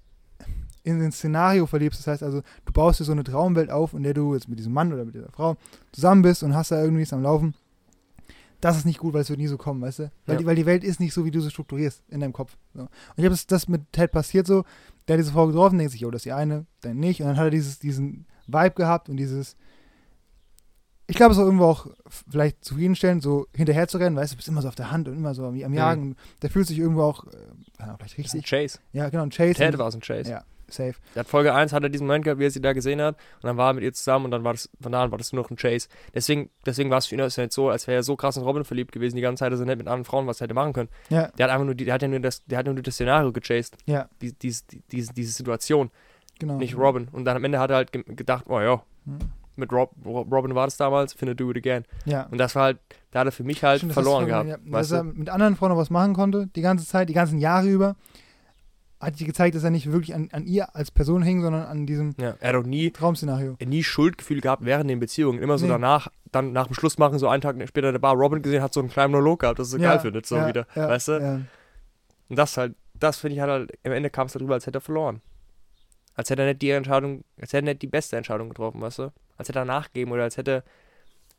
in ein Szenario verliebst, das heißt also, du baust dir so eine Traumwelt auf, in der du jetzt mit diesem Mann oder mit dieser Frau zusammen bist und hast da irgendwie was am Laufen, das ist nicht gut, weil es wird nie so kommen, weißt du? Weil, Ja. die, weil die Welt ist nicht so, wie du sie strukturierst in deinem Kopf. So. Und ich habe das, das mit Ted passiert so, der hat diese Frau getroffen, denkt sich, oh, das ist die eine, dann nicht. Und dann hat er dieses, diesen Vibe gehabt und dieses, ich glaube, es ist auch irgendwo auch vielleicht zufriedenstellend, so hinterher zu rennen, weißt du, du bist immer so auf der Hand und immer so am, am Jagen. Und Der fühlt sich irgendwo auch, äh, vielleicht ist ein richtig. Chase. Ja, genau, ein Chase. Ted war es ein Chase. Ja. Safe. Der hat Folge 1 hat er diesen Moment gehabt, wie er sie da gesehen hat. Und dann war er mit ihr zusammen und dann war das, von da an war das nur noch ein Chase. Deswegen, deswegen war es für ihn nicht so, als wäre er so krass in Robin verliebt gewesen die ganze Zeit, dass er nicht mit anderen Frauen was hätte machen können. Ja, Der hat einfach nur, die, der hat ja nur das, der hat nur das Szenario gechased. ja, Die, diese, die, diese, diese Situation, genau. nicht Robin. Und dann am Ende hat er halt ge gedacht, oh ja, Hm. mit Rob, Rob- Robin war das damals, finna do it again. Ja. Und das war halt, da hat er für mich halt Stimmt, verloren gehabt. ja, dass er mit anderen Frauen noch was machen konnte, die ganze Zeit, die ganzen Jahre über, hat sich gezeigt, dass er nicht wirklich an, an ihr als Person hing, sondern an diesem Ja, er hat auch nie, Traumszenario. nie Schuldgefühl gehabt während den Beziehungen. Immer so Nee. danach, dann nach dem Schluss machen, so einen Tag später der Bar Robin gesehen, hat so einen kleinen Monolog gehabt, das ist so Ja, findet, so ja, wieder. ja, weißt du? Und das halt, das finde ich halt, halt am Ende kam es darüber, als hätte er verloren. Als hätte er nicht die Entscheidung, als hätte er nicht die beste Entscheidung getroffen, weißt du? Als hätte er nachgegeben oder als hätte,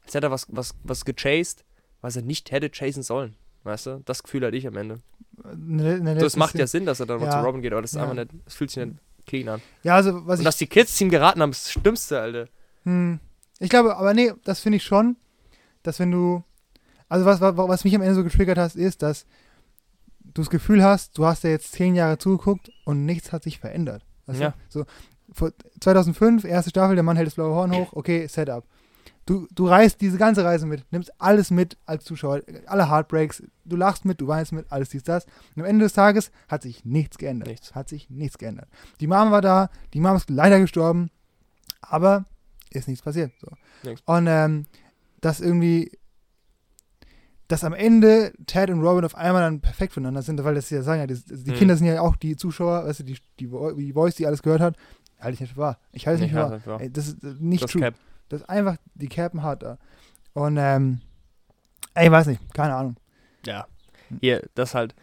als hätte er was, was, was gechased, was er nicht hätte chasen sollen. Weißt du? Das Gefühl hatte ich am Ende. Ne, ne, So, es macht ja Sinn, dass er dann mal Ja. zu Robin geht, aber das ist Ja. einfach nicht, es fühlt sich nicht clean an. Ja, also was Und ich. dass die Kids ihm geraten haben, ist das Schlimmste, Alter. Hm, ich glaube, aber nee, das finde ich schon, dass wenn du. Also was, was, was mich am Ende so getriggert hast, ist, dass du das Gefühl hast, du hast ja jetzt zehn Jahre zugeguckt und nichts hat sich verändert. Weißt Ja. So, vor 2005, erste Staffel, der Mann hält das blaue Horn hoch, okay, Setup. Du, du reist diese ganze Reise mit, nimmst alles mit als Zuschauer, alle Heartbreaks, du lachst mit, du weinst mit, alles dies, das. Und am Ende des Tages hat sich nichts geändert. Nichts. Hat sich nichts geändert. Die Mom war da, die Mom ist leider gestorben, aber ist nichts passiert. So. Nichts. Und ähm, dass irgendwie, dass am Ende Ted und Robin auf einmal dann perfekt voneinander sind, weil das ja sagen ja, die, die Mhm. Kinder sind ja auch die Zuschauer, weißt du, die, die, die Voice, die alles gehört hat, halte ich nicht für wahr. Ich halte es nicht für wahr. das Ey, das ist äh, nicht das true. Cap. Das ist einfach die Capen hart da. Und ähm, ey, weiß nicht, keine Ahnung. Ja. Hier, das halt.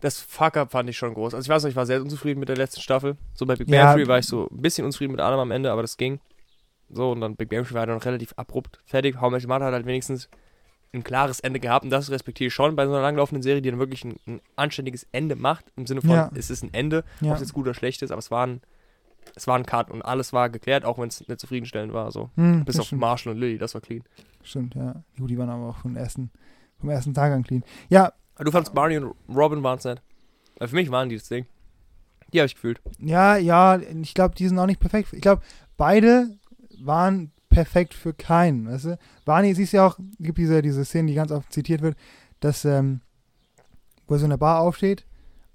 Das Fuck-Up fand ich schon groß. Also ich weiß noch, ich war sehr unzufrieden mit der letzten Staffel. So bei Big Bang Ja. Theory war ich so ein bisschen unzufrieden mit allem am Ende, aber das ging. So, und dann Big Bang Theory war dann relativ abrupt fertig. How Much Mother hat halt wenigstens ein klares Ende gehabt und das respektiere ich schon bei so einer langlaufenden Serie, die dann wirklich ein, ein anständiges Ende macht. Im Sinne von, Ja. es ist ein Ende, Ja. ob es jetzt gut oder schlecht ist, aber es war ein, es war ein Cut und alles war geklärt, auch wenn es nicht zufriedenstellend war. So. Hm, Bis auf stimmt. Marshall und Lily, das war clean. Stimmt, ja. Gut, die waren aber auch vom ersten, vom ersten Tag an clean. Ja, Aber du fandst Barney und Robin waren es nicht. Für mich waren die das Ding. Die habe ich gefühlt. ja, ja, ich glaube, die sind auch nicht perfekt. Ich glaube, beide waren perfekt für keinen, weißt du? Barney, siehst ja auch, gibt diese, diese Szene, die ganz oft zitiert wird, dass, ähm, wo er so in der Bar aufsteht,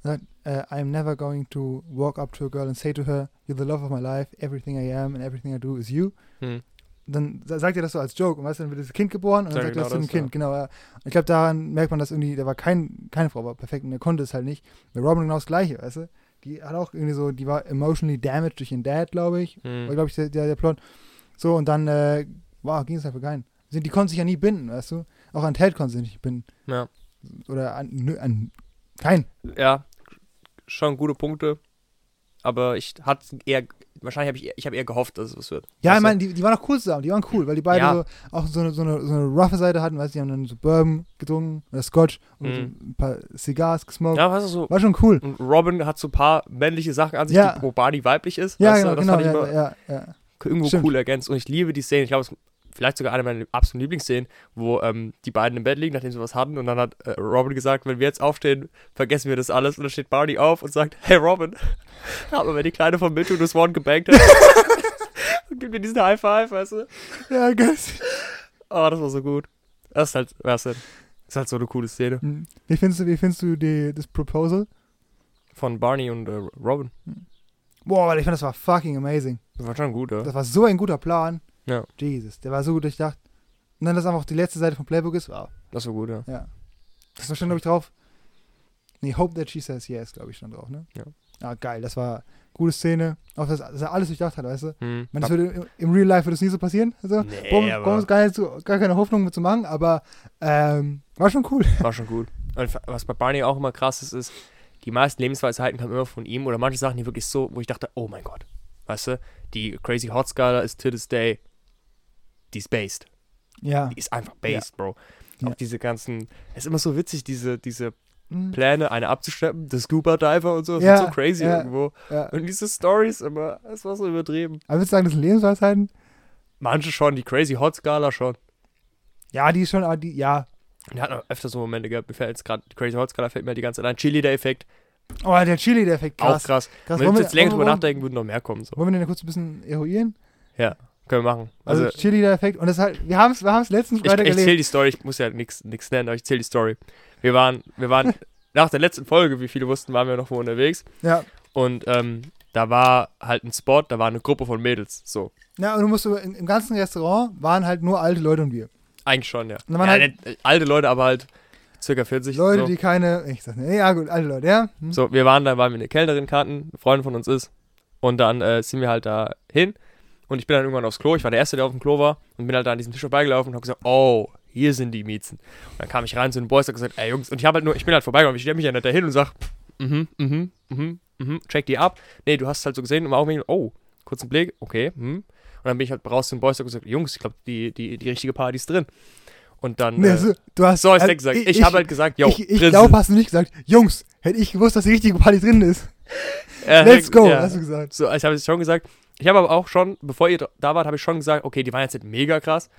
und sagt, äh, I'm never going to walk up to a girl and say to her, you're the love of my life, everything I am and everything I do is you. Hm. dann sa- sagt er das so als Joke und weißt du, dann wird das Kind geboren und dann Ja, sagt er das genau zu dem Kind, genau. Ja. Ich glaube, daran merkt man, dass irgendwie, da war kein, keine Frau war perfekt und er konnte es halt nicht. Bei Robin genau das Gleiche, weißt du? Die hat auch irgendwie so, die war emotionally damaged durch ihren Dad, glaube ich. Hm. War, glaube ich, der, der, der Plot. So, und dann, äh, wow, ging es halt für keinen. Sie- Die konnten sich ja nie binden, weißt du? Auch an Ted konnten sie nicht binden. Ja. Oder an, an keinen. ja, schon gute Punkte. Aber ich hatte eher, wahrscheinlich habe ich, eher- ich habe eher gehofft, dass es was wird. Ja, Weißt ich meine, die, die waren auch cool zusammen, die waren cool, weil die beide Ja. so, auch so eine, so, eine, so eine roughe Seite hatten, weißt du, die haben dann so Bourbon getrunken oder Scotch und Mhm. so ein paar Cigars gesmoked. Ja, weißt du, so. War schon cool. Und Robin hat so ein paar männliche Sachen an sich, Ja. die, wo Barney weiblich ist. Ja, weißt genau, du? Das genau, fand ich ja, immer ja, ja. irgendwo Stimmt. cool ergänzt. Und ich liebe die Szene. Ich glaube, vielleicht sogar eine meiner absoluten Lieblingsszenen, wo ähm, die beiden im Bett liegen, nachdem sie was hatten. Und dann hat äh, Robin gesagt, wenn wir jetzt aufstehen, vergessen wir das alles. Und dann steht Barney auf und sagt, hey Robin, haben wir die Kleine von Mitchell das One gebankt hat. und gibt mir diesen High Five, weißt du? Ja, geil. Oh, das war so gut. Das ist halt, weißt du, das ist halt so eine coole Szene. Hm. Wie findest du, wie findest du die, das Proposal? Von Barney und äh, Robin. Boah, Alter, ich fand, das war fucking amazing. Das war schon gut, ja. Das war so ein guter Plan. Ja. Jesus, der war so gut durchdacht. Und dann, dass einfach die letzte Seite vom Playbook ist, wow. Das war gut, ja. Ja. Das war schon, glaube ich, drauf. Nee, Hope that she says yes, glaube ich, schon drauf, ne? Ja. Ah, geil, das war gute Szene. Auch, dass, dass er alles durchdacht hat, weißt du? Hm. Das würde, im, im Real Life würde es nie so passieren. Also, Nee, brauchen aber- uns gar, zu, gar keine Hoffnung mit zu machen, aber ähm, war schon cool. War schon gut. Und was bei Barney auch immer krass ist, ist, die meisten Lebensweisheiten kamen immer von ihm oder manche Sachen, die wirklich so, wo ich dachte, oh mein Gott. Weißt du, die Crazy Hot Skala ist to this day, die ist based. Ja. Die ist einfach based, Bro. Ja. Auch diese ganzen, es ist immer so witzig, diese, diese Hm. Pläne, eine abzuschleppen, der Scuba Diver und so, das Ja, ist so crazy ja. irgendwo. ja. Und diese Stories immer, es war so übertrieben. Aber würdest du sagen, das sind Lebensweisheiten? Manche schon, die Crazy Hot Skala schon. Ja, die ist schon, aber die, ja. Und er hat noch öfter so Momente gehabt, mir fällt jetzt gerade, die Crazy Hot Skala fällt mir die ganze Zeit ein. Chili, der Effekt, Oh, der Chili, der Effekt, krass. auch krass. krass. Wenn wir jetzt länger drüber nachdenken, würden noch mehr kommen. So. wollen wir den kurz ein bisschen eruieren? Können wir machen. Also, Also, Chili, der Effekt. Und das halt, wir haben es wir haben's letzten ich, Freitag ich zähle erlebt. die Story, ich muss ja nichts nennen, aber ich zähle die Story. Wir waren, wir waren nach der letzten Folge, wie viele wussten, waren wir noch wo unterwegs. Ja. Und ähm, da war halt ein Spot, da war eine Gruppe von Mädels. So. Ja, und du musst, im, ganzen Restaurant waren halt nur alte Leute und wir. Eigentlich schon, ja. Waren ja halt- nicht, alte Leute, aber halt circa 40. Leute, so. die keine, ich sag nicht, ja gut, alte Leute, ja. Hm. So, wir waren da, weil wir eine Kellnerin kannten, eine Freundin von uns ist. Und dann äh, sind wir halt da hin. Und ich bin dann irgendwann aufs Klo. Ich war der Erste, der auf dem Klo war. Und bin halt da an diesem Tisch vorbeigelaufen und habe gesagt, oh, hier sind die Miezen. Und dann kam ich rein zu den Boys und hab gesagt, ey Jungs. Und ich habe halt nur, ich bin halt vorbeigelaufen. Ich stelle mich ja nicht dahin und sag, mhm, mhm, mhm, mhm, check die ab. Nee, du hast halt so gesehen, im Augenblick, oh, kurzen Blick, okay, hm. Und dann bin ich halt raus zum Boys und gesagt, Jungs, ich glaube, die, die, die richtige Party ist drin. Und dann, Nee, äh, also, du hast, so hast also, gesagt. Ich, habe halt gesagt, yo, ich, ich glaube, hast du nicht gesagt, Jungs, hätte ich gewusst, dass die richtige Party drin ist. Let's go, ja. hast du gesagt. So, ich habe es schon gesagt. Ich habe aber auch schon, bevor ihr da wart, habe ich schon gesagt, okay, die waren jetzt nicht mega krass.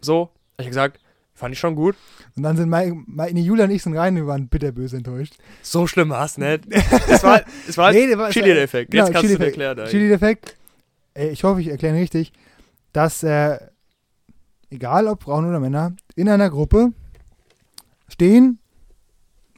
So, ich gesagt, fand ich schon gut. Und dann sind meine, meine Julia und ich sind rein und wir waren bitterböse enttäuscht. So schlimm war es nicht. Es war, es war halt Nee, war- Chili-Effekt. Genau, Jetzt kannst du den erklären. Chili-Effekt, ich hoffe, ich erkläre ihn richtig, dass, äh, egal ob Frauen oder Männer, in einer Gruppe stehen,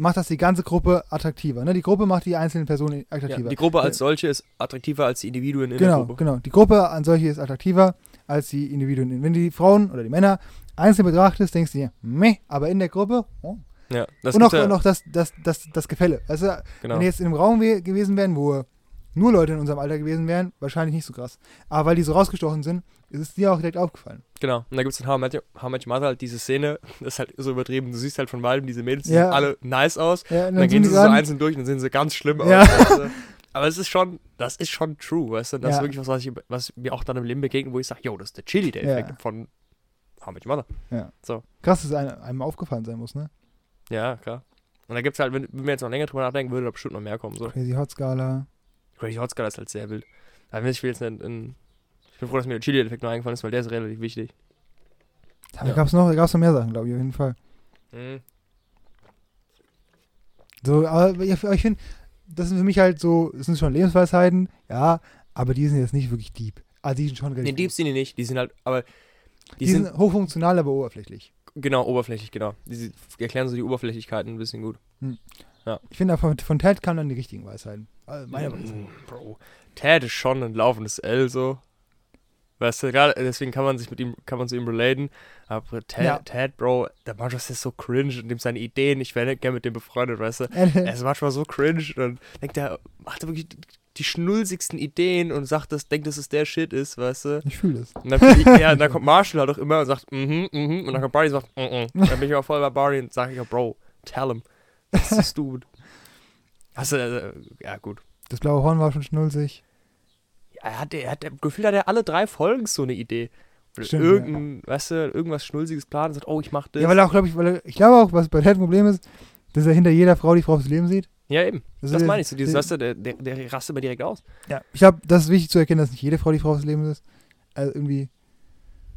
macht das die ganze Gruppe attraktiver. Ne? Die Gruppe macht die einzelnen Personen Ja, attraktiver. die Gruppe als solche ist attraktiver als die Individuen in der genau, Gruppe. genau. Die Gruppe an solche ist attraktiver als die Individuen. Wenn du die Frauen oder die Männer einzeln betrachtest, denkst du dir, meh, aber in der Gruppe, oh. Ja, das und auch, ja, auch das, das, das, das Gefälle. Also, genau. wenn die jetzt in einem Raum we gewesen wären, wo nur Leute in unserem Alter gewesen wären, wahrscheinlich nicht so krass. Aber weil die so rausgestochen sind, ist es dir auch direkt aufgefallen. Genau. Und da gibt es in How I Met Your- How Met Your Mother halt diese Szene, das ist halt so übertrieben. Du siehst halt von beiden diese Mädels, die Ja. sehen alle nice aus. Ja, Und dann gehen sie so einzeln durch und dann sehen sie ganz schlimm aus. Ja. Weißt du? Aber es ist schon, das ist schon true, weißt du? Das ist Ja. wirklich was, was, ich, was mir auch dann im Leben begegnet, wo ich sage, yo, das ist der Chili, der Ja. Effekt von How I Met Your Mother. Krass, dass es einem, einem aufgefallen sein muss, ne? Ja, klar. Und da gibt es halt, wenn, wenn wir jetzt noch länger drüber nachdenken, würde da bestimmt noch mehr kommen. So. Crazy Hot Skala. Crazy Hot Skala ist halt sehr wild. Aber ich will jetzt nicht in, bin froh, dass mir der Chili-Effekt noch eingefallen ist, weil der ist relativ wichtig. Da Ja. gab es noch, da gab's noch mehr Sachen, glaube ich, auf jeden Fall. Mhm. So, aber ich, ich finde, das sind für mich halt so, das sind schon Lebensweisheiten, ja, aber die sind jetzt nicht wirklich deep. Also die sind schon Nee, relativ Deep sind die nicht, die sind halt, aber die, Die, sind, sind, hochfunktional, aber oberflächlich. genau oberflächlich, genau. Die, sie erklären so die Oberflächlichkeiten ein bisschen gut. Ich finde, von, von Ted kamen dann die richtigen Weisheiten. Also meiner Meinung nach. Mm, Bro, Ted ist schon ein laufendes L so. Weißt du, gerade deswegen kann man sich mit ihm, kann man zu ihm relaten. Aber Ted, Ja. Ted Bro, der manchmal ist so cringe und nimmt seine Ideen. Ich wäre nicht gerne mit dem befreundet, weißt du. Er ist manchmal so cringe und denkt er, macht er wirklich die schnulzigsten Ideen und sagt, das, denkt, dass es der Shit ist, weißt du. ich fühle das. Und dann, die- ja, und dann kommt Marshall halt auch immer und sagt, mhm, mhm. Und dann kommt Barney und sagt, mhm. mhm. Dann bin ich auch voll bei Barney und sage ich, Bro, tell him. Das ist stupid. Hast du, äh, ja, gut. Das blaue Horn war schon schnulzig. Er hat, er hat, gefühlt hat er alle drei Folgen so eine Idee. Stimmt, irgendein, weißt du, irgendwas Schnulziges planen und sagt, oh, ich mach das. Ja, weil er auch, glaube ich, weil er, ich glaube auch, was bei Ted ein Problem ist, dass er hinter jeder Frau die Frau fürs Leben sieht. Ja, eben. Das Das ist- meine ich so. Dieses, die- weißt du, der, der, der rastet immer direkt aus. Ja. Ich glaube, das ist wichtig zu erkennen, dass nicht jede Frau die Frau fürs Leben ist. Also irgendwie,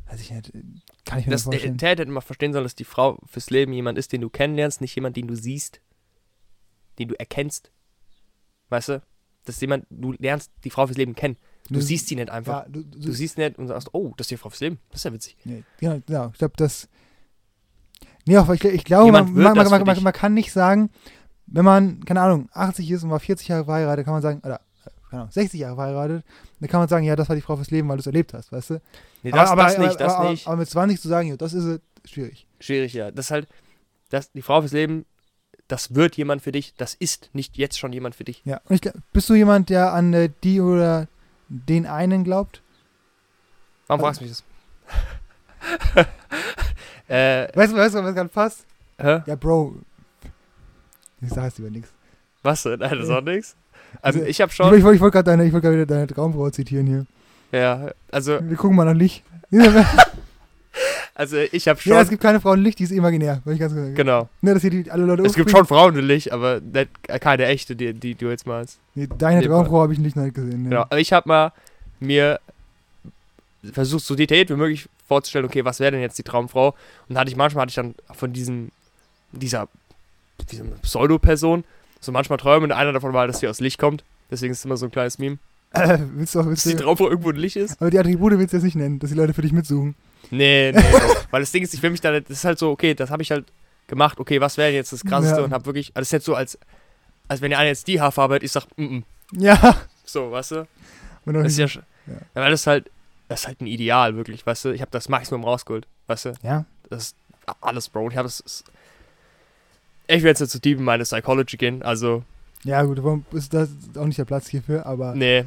weiß ich nicht, kann ich mir das, Das, der, vorstellen. der hätte immer verstehen sollen, dass die Frau fürs Leben jemand ist, den du kennenlernst, nicht jemand, den du siehst, den du erkennst. Weißt du? Das ist jemand, du lernst die Frau fürs Leben kennen. Du Das- siehst sie nicht einfach. ja, du, du, Du siehst nicht und sagst, oh, das ist die Frau fürs Leben. Das ist ja witzig. Nee, genau, genau. Ich glaube, das. Nee, auch, ich, ich glaube, man, man, man, man, man kann nicht sagen, wenn man, keine Ahnung, 80 ist und war 40 Jahre verheiratet, kann man sagen, oder, äh, keine Ahnung, 60 Jahre verheiratet, dann kann man sagen, ja, das war die Frau fürs Leben, weil du es erlebt hast, weißt du? Nee, das, aber, das aber, nicht, das aber, nicht. Aber, mit 20 zu sagen, ja, das ist schwierig. Schwierig, ja. Das ist halt, das, die Frau fürs Leben, das wird jemand für dich. Das ist nicht jetzt schon jemand für dich. Ja. Und ich bist du jemand, der an äh, die oder den einen glaubt? Warum Also- fragst du mich das? äh, Weißt du, weißt du, was gerade passt? hä? Ja, Bro. Ich sag jetzt lieber nichts. Was denn? Nein, das ist auch nichts. Also, Also, ich habe schon. ich wollte wollt gerade wollt wieder deine Traumfrau zitieren hier. Ja, also, Wir gucken mal nach Licht. ja, also ich habe schon. es gibt keine Frau in Licht, die ist imaginär. Wollte ich ganz sagen. genau. Ne, dass hier die, alle Leute Es gibt schon Frauen in Licht, aber nicht, keine echte, die, die du jetzt meinst. Nee, deine Traumfrau habe ich nicht noch nicht gesehen. Ne. Genau. Aber ich habe mal mir versucht, so detailliert wie möglich vorzustellen, okay, was wäre denn jetzt die Traumfrau? Und hatte ich manchmal hatte ich dann von diesem, dieser, dieser Pseudo-Person so manchmal Träume und einer davon war, dass sie aus Licht kommt. Deswegen ist es immer so ein kleines Meme. Äh, willst du auch, willst Dass die Traumfrau irgendwo in Licht ist. aber die Attribute willst du jetzt nicht nennen, dass die Leute für dich mitsuchen. Nee, nee. weil das Ding ist, ich will mich da nicht, das ist halt so, okay, das habe ich halt gemacht, okay, was wäre jetzt das Krasseste Ja. und habe wirklich, also das ist jetzt so, als, als wenn der eine jetzt die Haarfarbe hat, ich sag, mm, mm. Ja. so, weißt du? Das ist ja, Ja. ja. weil das ist halt, das ist halt ein Ideal, wirklich, weißt du? Ich habe das Maximum rausgeholt, weißt du? ja. Das ist alles, Bro. Ich habe es. es- Ich will jetzt nicht zu tief in meine Psychology gehen, also, Ja, gut, warum ist das auch nicht der Platz hierfür, aber. nee.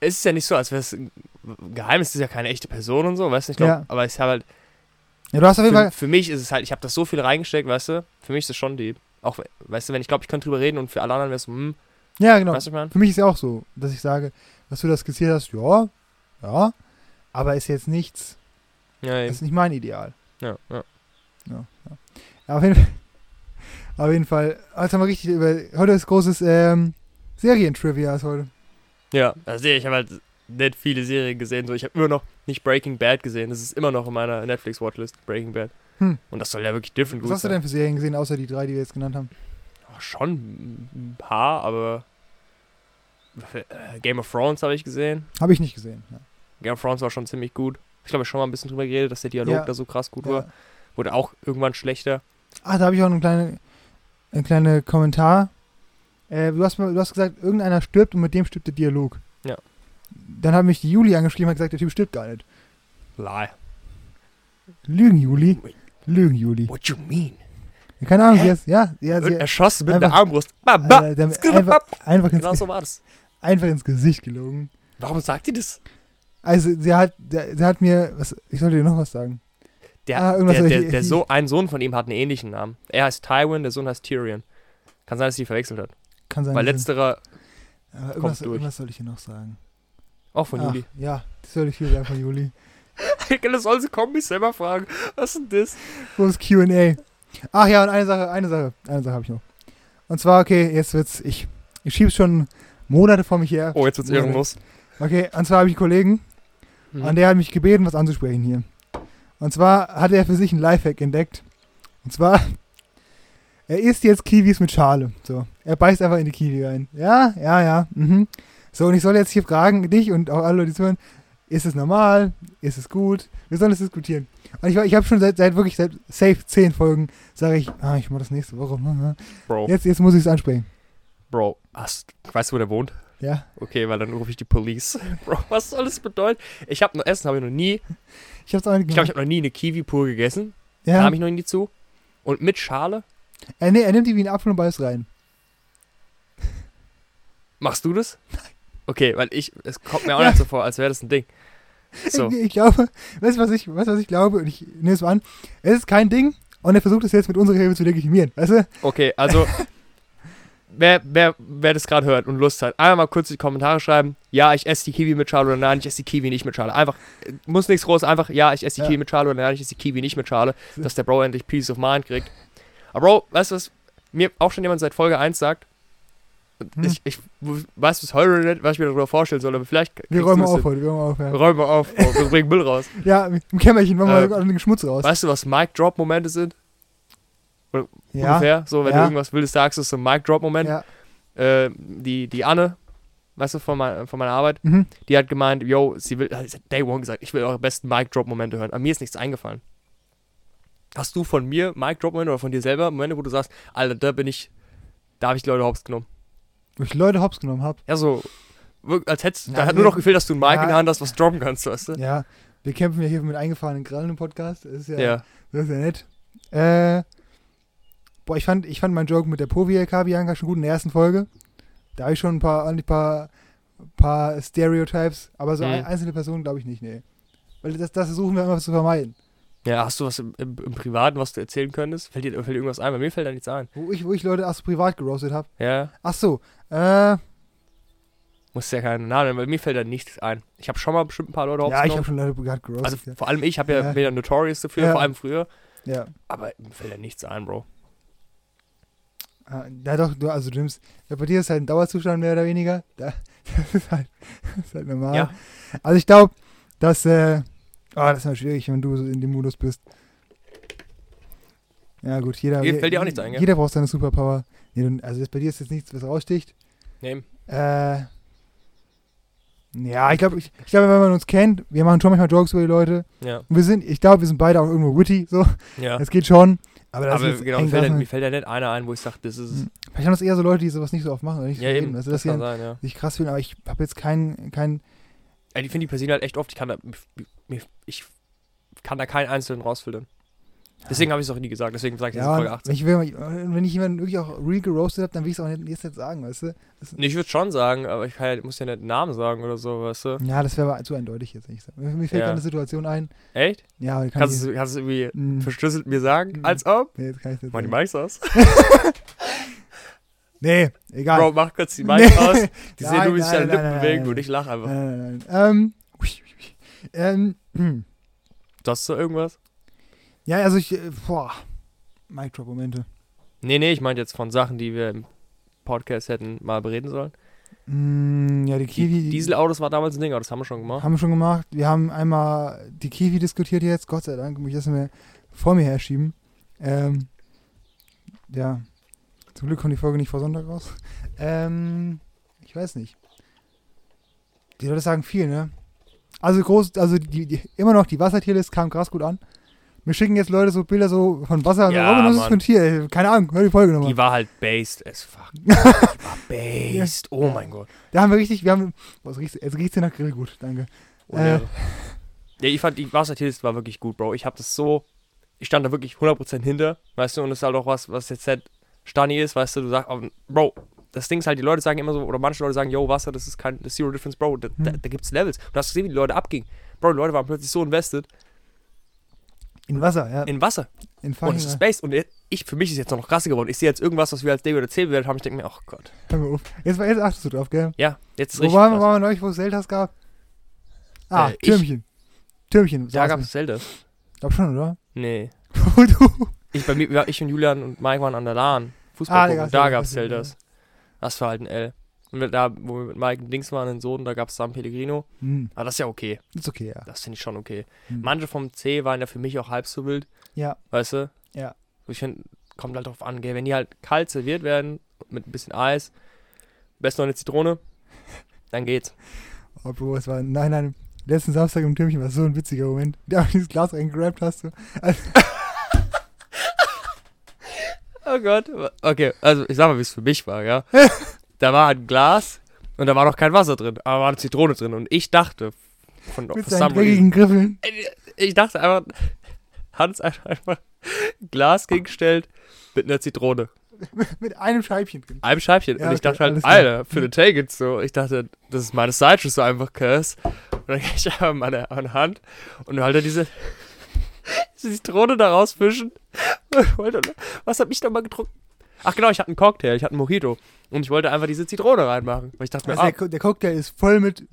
Es ist ja nicht so, als wäre es ein Geheimnis, ist ja keine echte Person und so, weißt du? Ich glaube, Ja. aber ich habe halt, Ja, du hast auf jeden für, Fall. für mich ist es halt, ich habe das so viel reingesteckt, weißt du? Für mich ist es schon deep. Auch, weißt du, wenn ich glaube, ich könnte drüber reden und für alle anderen wäre es so, hm, Ja, genau. weißt du, was ich meine? Für mich ist ja auch so, dass ich sage, was du da skizziert hast, ja, ja, aber ist jetzt nichts, Ja, das ist nicht mein Ideal. ja, ja. Ja, ja. ja auf, jeden Fall, auf jeden Fall, jetzt haben wir richtig über, heute ist großes ähm, Serien-Trivia ist heute. Ja, also ich habe halt nicht viele Serien gesehen. So, ich habe immer noch nicht Breaking Bad gesehen. Das ist immer noch in meiner Netflix-Watchlist, Breaking Bad. Hm. Und das soll ja wirklich different Was hast du sein. denn für Serien gesehen, außer die drei, die wir jetzt genannt haben? Oh, schon ein paar, aber äh, Game of Thrones habe ich gesehen. Habe ich nicht gesehen. Ja. Game of Thrones war schon ziemlich gut. Ich glaube, ich schon mal ein bisschen drüber geredet, dass der Dialog Ja. da so krass gut Ja. war. Wurde auch irgendwann schlechter. Ah, da habe ich auch einen kleinen einen kleine Kommentar. Äh, du, hast, mal- du hast gesagt, irgendeiner stirbt und mit dem stirbt der Dialog. Ja. Dann hat mich die Juli angeschrieben und gesagt, der Typ stirbt gar nicht. Lie. Lügen, Juli. Lügen, Juli. What you mean? Keine Ahnung, Hä? sie ist, ja, ja, sie, Erschossen mit einfach- der Armbrust. Ba, ba. Alter, einfach, bap. einfach, ins, Genau so war das. einfach ins Gesicht gelogen. Warum sagt die das? Also, sie hat, der, sie hat mir, was, ich sollte dir noch was sagen. Der, Ah, der, der, ich- der so ein Sohn von ihm hat einen ähnlichen Namen. Er heißt Tywin, der Sohn heißt Tyrion. Kann sein, dass sie verwechselt hat. Kann sein. Weil letzterer aber irgendwas, durch. irgendwas soll ich dir noch sagen. auch von Ach, Juli. Ja, das soll ich hier sagen von Juli. das soll sie kommen, mich selber fragen. Was ist denn das? Wo ist QA? Ach ja, und eine Sache, eine Sache, eine Sache habe ich noch. Und zwar, okay, jetzt wird's, ich, ich schieb's schon Monate vor mich her. Oh, jetzt wird's ehrenlos. Okay, und zwar habe ich einen Kollegen, Mhm. und der hat mich gebeten, was anzusprechen hier. Und zwar hat er für sich einen Lifehack entdeckt. Und zwar, er isst jetzt Kiwis mit Schale. So, er beißt einfach in die Kiwi rein. Ja, ja, ja. Mhm. So, und ich soll jetzt hier fragen, dich und auch alle, die zuhören, ist es normal? Ist es gut? Wir sollen es diskutieren. Und ich, ich habe schon seit, seit wirklich seit safe zehn Folgen, sage ich, ah, ich mache das nächste Woche. Bro, Jetzt, jetzt muss ich es ansprechen. Bro, hast, weißt du, wo der wohnt? Ja. Okay, weil dann rufe ich die Police. Bro, was soll das bedeuten? Ich habe noch Essen, habe ich noch nie. Ich habe es auch nicht Ich glaube, ich habe noch nie eine Kiwi pur gegessen. ja. Kam ich noch nie zu. Und mit Schale? Er, nee, er nimmt die wie einen Apfel und beißt rein. Machst du das? Okay, weil ich, es kommt mir auch Ja. nicht so vor, als wäre das ein Ding. So. Ich, ich glaube, weißt du, was ich, weißt, was ich glaube? Und ich nehme es mal an. Es ist kein Ding und er versucht es jetzt mit unserer Hilfe zu legitimieren. Weißt du? Okay, also wer, wer, wer das gerade hört und Lust hat, einmal mal kurz die Kommentare schreiben, ja, ich esse die Kiwi mit Schale oder nein, ich esse die Kiwi nicht mit Schale. Einfach, äh, muss nichts groß, einfach, ja, ich esse die Ja. Kiwi mit Schale oder nein, ich esse die Kiwi nicht mit Schale, dass der Bro endlich Peace of Mind kriegt. Aber Bro, weißt du was, mir auch schon jemand seit Folge 1 sagt, Hm. ich, ich weiß bis heute nicht, was ich mir darüber vorstellen soll, aber vielleicht Wir räumen auf heute, wir räumen auf. Ja, Räumen wir auf, Bro, wir bringen Müll raus. ja im Kämmerchen machen wir Äh, den Schmutz raus. Weißt du, was Mic-Drop-Momente sind? ja, Ungefähr, so, wenn Ja. du irgendwas Wildes sagst, ist so ein Mic-Drop-Moment. ja. äh, die, die Anne, weißt du, von, mein, von meiner Arbeit, Mhm. die hat gemeint, yo, sie will, Day One gesagt, ich will eure besten Mic-Drop-Momente hören. Aber mir ist nichts eingefallen. Hast du von mir Mic-Drop-Momente oder von dir selber Momente, wo du sagst, Alter, da bin ich, da habe ich die Leute hops genommen? Wo ich Leute hops genommen habe. Ja, so, als hättest Ja, da hat nur noch gefehlt, dass du ein Mic Ja. in der Hand hast, was droppen kannst, weißt du? Ja, wir kämpfen ja hier mit eingefahrenen Krallen im Podcast. Das ist ja, Ja. Das ist ja nett. Äh, boah, ich fand, ich fand meinen Joke mit der Povi-LK Bianca schon gut in der ersten Folge. Da habe ich schon ein paar, ein paar, paar Stereotypes, aber so Mhm. ein, einzelne Personen glaube ich nicht, nee. Weil das, das versuchen wir immer zu vermeiden. Ja, hast du was im, im, im Privaten, was du erzählen könntest? Fällt dir, fällt dir irgendwas ein? Bei mir fällt da nichts ein. Wo ich, wo ich Leute erst privat geroastet habe. Ja, Ach so, äh, musst ja keinen Namen nennen, weil mir fällt da nichts ein. Ich habe schon mal bestimmt ein paar Leute ja, ich habe schon Leute privat geroastet. Also vor allem ich habe ja, Ja. ja notorious dafür, Ja. vor allem früher. ja. Aber mir fällt ja nichts ein, Bro. Ah, Ja, doch, du, also du nimmst, ja, bei dir ist halt ein Dauerzustand mehr oder weniger. Da, das, ist halt, das ist halt normal. Ja. Also ich glaube, dass, äh, oh, das ist mal schwierig, wenn du so in dem Modus bist. Ja gut, jeder, Dir fällt dir auch nichts ein, gell? jeder braucht seine Superpower. Nee, also bei dir ist jetzt nichts, was raussticht. Nee. Äh, ja, ich glaube, ich, ich glaube, wenn man uns kennt, wir machen schon manchmal Jokes über die Leute. Ja. Und wir sind, ich glaube, wir sind beide auch irgendwo witty, so. Ja. Das geht schon. Aber das Aber ist genau, mir fällt, mir fällt ja nicht einer ein, wo ich sage, das ist. Hm. Vielleicht haben das eher so Leute, die sowas nicht so oft machen oder nicht Ja, so eben. Also, das dass kann sie sein, ja. sich krass finden, aber ich habe jetzt keinen, kein, ja die finde ich passieren halt echt oft. Ich kann da, ich kann da keinen einzelnen rausfiltern. Deswegen habe ich es auch nie gesagt. Deswegen sage ich ja, jetzt Folge und 18. wenn ich, wenn, wenn ich jemanden wirklich auch real geroastet habe, dann will ich es auch nicht, jetzt nicht sagen, weißt du? Das, Nee, ich würde schon sagen, aber ich ja, muss ja nicht einen Namen sagen oder so, weißt du? ja, das wäre aber zu eindeutig jetzt nicht. Mir, mir fällt Ja. eine Situation ein. Echt? Ja, die kann Kannst ich, du kannst du irgendwie Hm. verschlüsselt mir sagen? Hm. Als ob? nee, jetzt kann ich das Mach die sagen. Mics aus. Nee, egal. Bro, mach kurz die Mic Nee. aus. Die sehen nur, wie sich deine Lippen nein, bewegen nein. und ich lache einfach. Nein, nein, nein. Ähm, ui, ui, ui. ähm, hm. Du hast so irgendwas? ja, also ich, äh, boah, Mic Drop Momente. Nee, nee, ich meinte jetzt von Sachen, die wir im Podcast hätten mal bereden sollen. Mm, ja, die Kiwi. Die Dieselautos war damals ein Ding, aber das haben wir schon gemacht. Haben wir schon gemacht. Wir haben einmal die Kiwi diskutiert jetzt. Gott sei Dank, muss ich das mir vor mir herschieben. Ähm, ja. Zum Glück kommt die Folge nicht vor Sonntag raus. Ähm, ich weiß nicht. Die Leute sagen viel, ne? Also groß, also die, die immer noch die Wassertierlist kam krass gut an. Mir schicken jetzt Leute so Bilder so von Wasser. Ja, so, ist das Mann. für ein Tier? Ey, Keine Ahnung, hör die Folge nochmal. Die war halt based as fuck. Die war based. Oh mein Gott. Da haben wir richtig, wir haben, boah, es riecht, es riecht hier nach Grillgut, danke. Oh, Äh. ja. ja, ich fand die Wassertierlist war wirklich gut, Bro. Ich hab das so, ich stand da wirklich 100% hinter, weißt du, und das ist halt auch was, was jetzt halt Stani ist, weißt du, du sagst, aber, Bro, das Ding ist halt, die Leute sagen immer so, oder manche Leute sagen, yo, Wasser, das ist kein, das Zero Difference, Bro, da, da, Hm. da gibt's Levels. Und du hast gesehen, wie die Leute abgingen. Bro, die Leute waren plötzlich so invested In Wasser, ja. in Wasser. In Und es ist based. Und ich, für mich ist jetzt noch krasser geworden. Ich sehe jetzt irgendwas, was wir als D oder C bewertet haben. Ich denke mir, ach Gott. Hör mal auf. Jetzt, jetzt achtest du drauf, gell? Ja, jetzt ist Wo richtig. waren wir, krass. waren wir neulich, wo es Zeldas gab? Ah, Äh, ich- Türmchen. Türmchen. Da gab es Zelda. Glaub schon, oder? Nee. Wo du. Ich, bei mir, ich und Julian und Mike waren an der LAN. Ah, Fußball. gucken. gab's da gab es Zelda, Zeldas. Das war halt ein L. Und da, wo wir mit Mike und Dings waren, in Soden, da gab es San Pellegrino. Hm, Aber das ist ja okay. ist okay, ja. Das finde ich schon okay. Hm. Manche vom C waren ja für mich auch halb so wild. Ja. Weißt du? Ja. Ich finde, kommt halt drauf an, gell. Wenn die halt kalt serviert werden, mit ein bisschen Eis, besten noch eine Zitrone, dann geht's. Oh, Bro, es war, nein, nein, letzten Samstag im Türmchen war so ein witziger Moment. Da du dieses Glas reingegrabt hast. Du. Oh Gott. Okay, also ich sag mal, wie es für mich war, ja. da war ein Glas und da war noch kein Wasser drin, aber war eine Zitrone drin. Und ich dachte, von Mit seinen dreckigen Griffeln. ich dachte einfach, Hans einfach ein Glas gegengestellt mit einer Zitrone. Mit einem Scheibchen. Einem Scheibchen. Ja, und ich okay, dachte halt. Alter, für den Take it's so. Ich dachte, das ist meine Sideshow so einfach Curse. Und dann gehe ich einfach meine, meine Hand und halte diese, diese Zitrone da rausfischen. Was hab ich da mal getrunken? Ach genau, ich hatte einen Cocktail, ich hatte einen Mojito. Und ich wollte einfach diese Zitrone reinmachen. Weil ich dachte mir, Also ah, der, Co- der Cocktail ist voll mit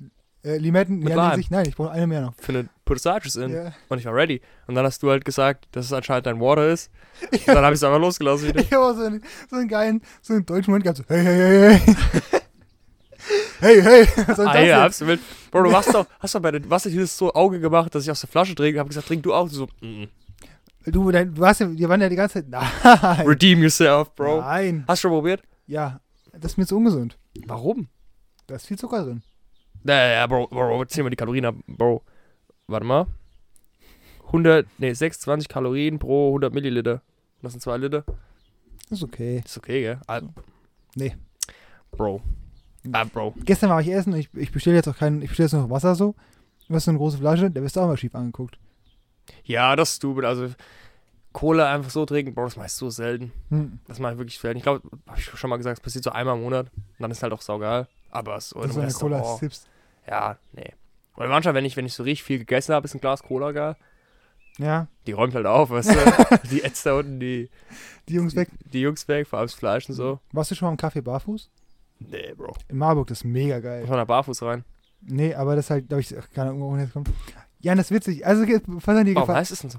äh, Limetten. Mit ja. Hinsicht, nein, ich brauche eine mehr noch. für eine Citrus in. Ja. Und ich war ready. Und dann hast du halt gesagt, dass es anscheinend dein Water ist. Und dann habe ich es einfach losgelassen wieder. Ich habe so einen, so einen geilen, so einen deutschen Moment gehabt. So, hey, hey, hey, hey. Hey, hey. Was soll Ah, das ja, absolut. Bro, du hast doch, hast doch bei den Wassertiers so Auge gemacht, dass ich aus der Flasche trinke. Hab gesagt, trink du auch. So, mm, Du, dein, du warst ja, wir waren ja die ganze Zeit. Nein. redeem yourself, Bro. Nein. Hast du schon probiert? Ja, das ist mir zu ungesund. Warum? Da ist viel Zucker drin. Ja, ja, Bro, Bro, zähl mal die Kalorien ab, Bro. Warte mal. 100, nee, 26 Kalorien pro 100 Milliliter. Das sind 2 Liter. Ist okay. Ist okay, gell? Ah, Nee. Bro. Ah, Bro. Gestern war ich essen und ich, ich bestelle jetzt auch keinen, ich bestelle jetzt noch Wasser so. Du hast so eine große Flasche, da wirst du auch mal schief angeguckt. Ja, das ist stupid. Also, Cola einfach so trinken, Bro, das mache ich so selten. Hm. Das mache ich wirklich selten. Ich glaube, habe ich schon mal gesagt, es passiert so einmal im Monat. Und dann ist halt auch saugeil. Aber so ist so Restaurant. Cola-Sips. Ja, nee. Oder manchmal, wenn ich, wenn ich so richtig viel gegessen habe, ist ein Glas Cola geil. Ja, Die räumt halt auf, weißt du? die ätzt da unten die, die Jungs weg. die Jungs weg, vor allem das Fleisch und so. Warst du schon mal im Café Barfuß? Nee, Bro. In Marburg, das ist mega Muss geil. man da barfuß rein. Nee, aber das ist halt, glaube ich, ach, keine Ahnung, woher das kommt. Ja, das ist witzig. Also, es gibt Sachen, die dir Warum gefallen. heißt es denn so?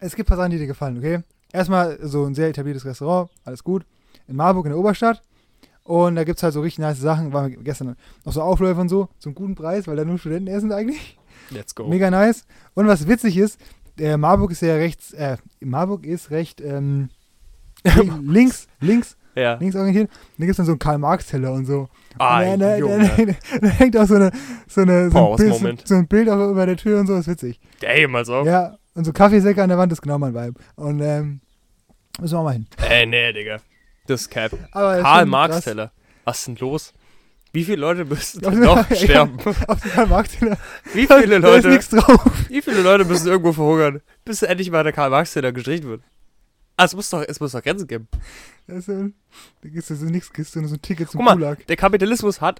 Es gibt Sachen, die dir gefallen, okay? Erstmal so ein sehr etabliertes Restaurant, alles gut. In Marburg, in der Oberstadt. Und da gibt es halt so richtig nice Sachen. Waren wir gestern noch so Aufläufe und so, zum guten Preis, weil da nur Studenten essen eigentlich. Let's go. Mega nice. Und was witzig ist, der Marburg ist ja rechts, äh, Marburg ist recht ähm, links, links, Ja. links orientiert. Und da gibt es dann so einen Karl-Marx-Teller und so. Ah, und da, da, da, da, hängt auch so, eine, so, eine, so, ein Bild, so, ein Bild auch über der Tür und so, ist witzig. Damn, also. Ja, und so Kaffeesäcke an der Wand ist genau mein Vibe. Und ähm, müssen wir mal hin. Ey, nee, Digga. Das ist Cap. Aber es ist Karl schon Marx krass. Teller. Was ist denn los? Wie viele Leute müssen Ja, noch ja. sterben? Auf dem Karl Marx Teller. Wie viele Da ist Leute, nichts drauf. wie viele Leute müssen irgendwo verhungern, bis endlich mal der Karl Marx Teller gestrichen wird? Ah, es muss doch, es muss doch Grenzen geben. Da ist so, da gibt's so nichts, kriegst du nur so ein Ticket zum Guck mal, Gulag. Der Kapitalismus hat,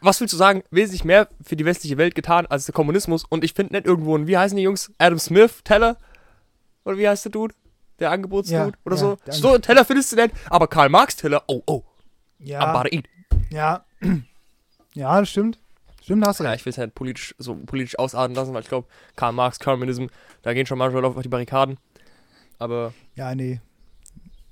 was willst du sagen, wesentlich mehr für die westliche Welt getan als der Kommunismus. Und ich finde nicht irgendwo einen, wie heißen die Jungs? Adam Smith, Teller? Oder wie heißt der Dude? Der Angebotsdude Ja, oder ja, so? So einen Teller findest du nicht, aber Karl Marx Teller, oh, oh. Ja, Apartheid. ja. Ja, das stimmt. Stimmt, hast du Ja, recht. ich will es halt politisch, so politisch ausarten lassen, weil ich glaube, Karl Marx, Communism, da gehen schon manchmal auf die Barrikaden. Aber, Ja, nee.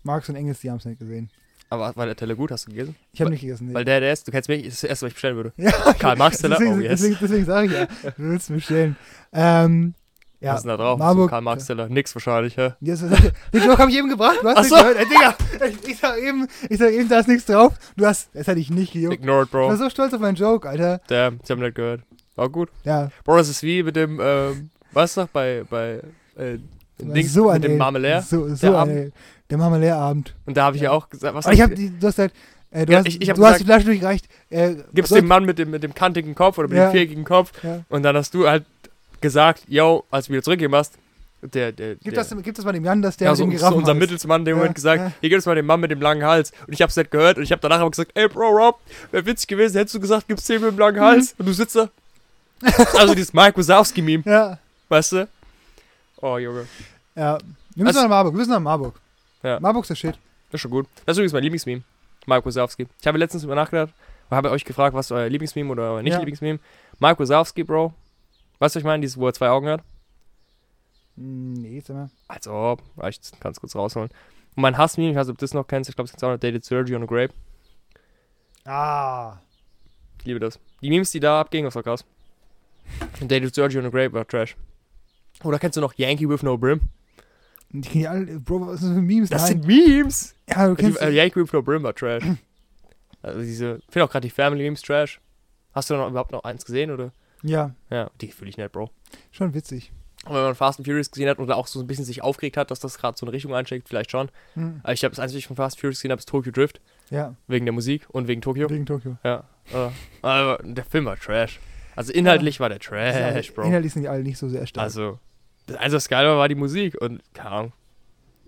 Marx und Engels, die haben es nicht gesehen. aber war der Teller gut? Hast du gegessen? Ich habe nicht gegessen. Nee. Weil der, der ist, du kennst mich, ist das erste, was ich bestellen würde. ja, Karl Marx Teller, deswegen, oh yes. deswegen, deswegen sage ich ja, du willst bestellen. Ähm, ja, Was ist denn da drauf? Marburg- so Karl Marx Teller. Nix wahrscheinlich, hä? Ja, das das- Den Joke habe ich eben gebracht. Du hast Ach nicht so. gehört. Ey, Digga, ich, ich sag eben, ich sag eben, da ist nichts drauf. Du hast, das hatte ich nicht gejuckt. Ignored, Ich war Bro. so stolz auf meinen Joke, Alter. Damn, ich hab nicht gehört. War gut. Ja, Bro, das ist wie mit dem, ähm, was noch, bei, bei, äh, Dings, so mit dem Marmelär. So, so Der Abend. der Marmelärabend. Und da habe ich ja Ja. auch gesagt, was Aber ich hab hab, die, du hast halt, äh, du, Ja, hast, ich- ich du hast gesagt- die Flasche durchgereicht. Äh, gibst dem Mann mit dem, mit dem kantigen Kopf oder mit Ja. dem viereckigen Kopf und dann hast du halt gesagt, yo, als du wieder zurückgegeben hast, der, der, Gib der, das, gib das mal dem Jan, dass der ja, so, dem so unser. Mittelsmann in dem Ja, Moment gesagt, ja. hier gibt es mal den Mann mit dem langen Hals. Und ich hab's nicht gehört und ich hab danach aber gesagt, ey Bro, Rob, wäre witzig gewesen, hättest du gesagt, gibt's den mit dem Mhm. langen Hals? Und du sitzt da. also dieses Mike Wazowski-Meme, Ja, weißt du? Oh, Junge. ja. Wir müssen Also- nach Marburg, wir müssen nach Marburg. Ja. Marburg ist der Shit. Das ist schon gut. Das ist übrigens mein Lieblingsmeme. Mike Wazowski. Ich habe letztens über nachgedacht und habe euch gefragt, was euer Lieblingsmeme oder euer Ja. Nicht-Lieblingsmeme. Mike Wazowski, Bro. Weißt du, was ich meine? Dieses, wo er zwei Augen hat. Hm, Nee, sag mal. Als ob. Ich kann es kurz rausholen. Und mein Hassmeme, ich weiß nicht, ob du das noch kennst, ich glaube, es gibt auch noch Dated Sergio on a Grape. Ah. Ich liebe das. Die Memes, die da abgingen, das war krass. Dated Sergio on a Grape war Trash. Oder kennst du noch Yankee with no Brim? Die kriegen ja alle, Bro, was sind das für Memes? Das Nein. sind Memes! ja, du Die, kennst, äh, Yankee with no Brim war Trash. also diese, ich finde auch gerade die Family Memes Trash. Hast du da noch überhaupt noch eins gesehen, oder? ja, Ja, die fühle ich nicht, Bro. schon witzig. Und wenn man Fast and Furious gesehen hat oder auch so ein bisschen sich aufgeregt hat, dass das gerade so eine Richtung einschlägt, vielleicht schon. Hm. Aber ich habe das Einzige, was ich von Fast and Furious gesehen habe, ist Tokyo Drift. Ja, Wegen der Musik und wegen Tokio. wegen Tokio. Ja. äh, aber der Film war Trash. Also inhaltlich war der Trash, Bro. Inhaltlich sind die alle nicht so sehr stark. Also, das Einzige, was geil war, war die Musik. Und, keine Ahnung.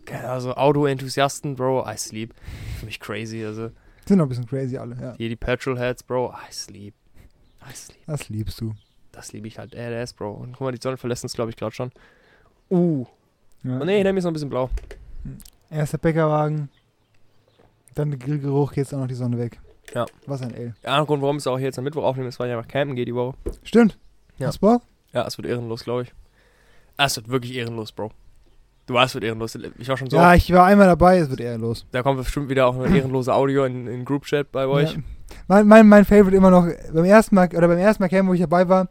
Keine Ahnung, so Auto-Enthusiasten, Bro, I sleep. Für mich crazy. Also, sind noch ein bisschen crazy alle, ja. hier die Petrolheads, Bro, I sleep. I sleep. Das liebst du. Das liebe ich halt. Badass, Bro. Und guck mal, die Sonne verlässt uns, glaube ich, gerade schon. Uh. Ja. Oh, nee, hinter mir ist noch ein bisschen blau. Erst der Bäckerwagen, dann der Grillgeruch, jetzt auch noch die Sonne weg. Ja. Was ein L. Der andere Grund, warum ich es auch hier jetzt am Mittwoch aufnehmen, ist, weil ich einfach campen gehe die Woche. Stimmt. Ja. Hast Bock? Ja, es wird ehrenlos, glaube ich. Ah, Es wird wirklich ehrenlos, Bro. Du weißt, es wird ehrenlos. Ich war schon so. Ja, ich war einmal dabei, es wird eher los. Da kommt bestimmt wieder auch eine ehrenlose Audio in, in Group-Chat bei euch. Ja. Mein, mein, mein Favorite immer noch, beim ersten Mal, oder beim ersten Mal Camp, wo ich dabei war,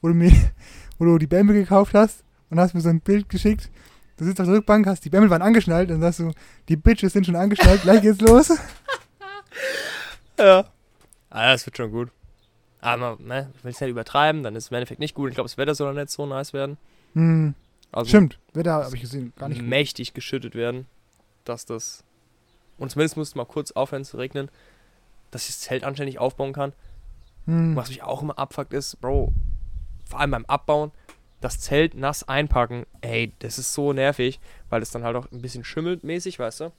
wo du mir, wo du die Bämmel gekauft hast und hast mir so ein Bild geschickt. Du sitzt auf der Rückbank, hast die Bämmel waren angeschnallt und sagst du, die Bitches sind schon angeschnallt, gleich geht's los. Ja. Ah, das wird schon gut. Aber, ne, ich will es nicht übertreiben, dann ist es im Endeffekt nicht gut. Ich glaube, das Wetter soll dann nicht so nice werden. Hm, Also stimmt, Wetter habe ich gesehen, gar nicht gut. mächtig geschüttet werden, dass das. Und zumindest musste mal kurz aufhören zu regnen, dass ich das Zelt anständig aufbauen kann. Hm. Was mich auch immer abfuckt ist, Bro, vor allem beim Abbauen, das Zelt nass einpacken, ey, das ist so nervig, weil es dann halt auch ein bisschen schimmelt mäßig, weißt du?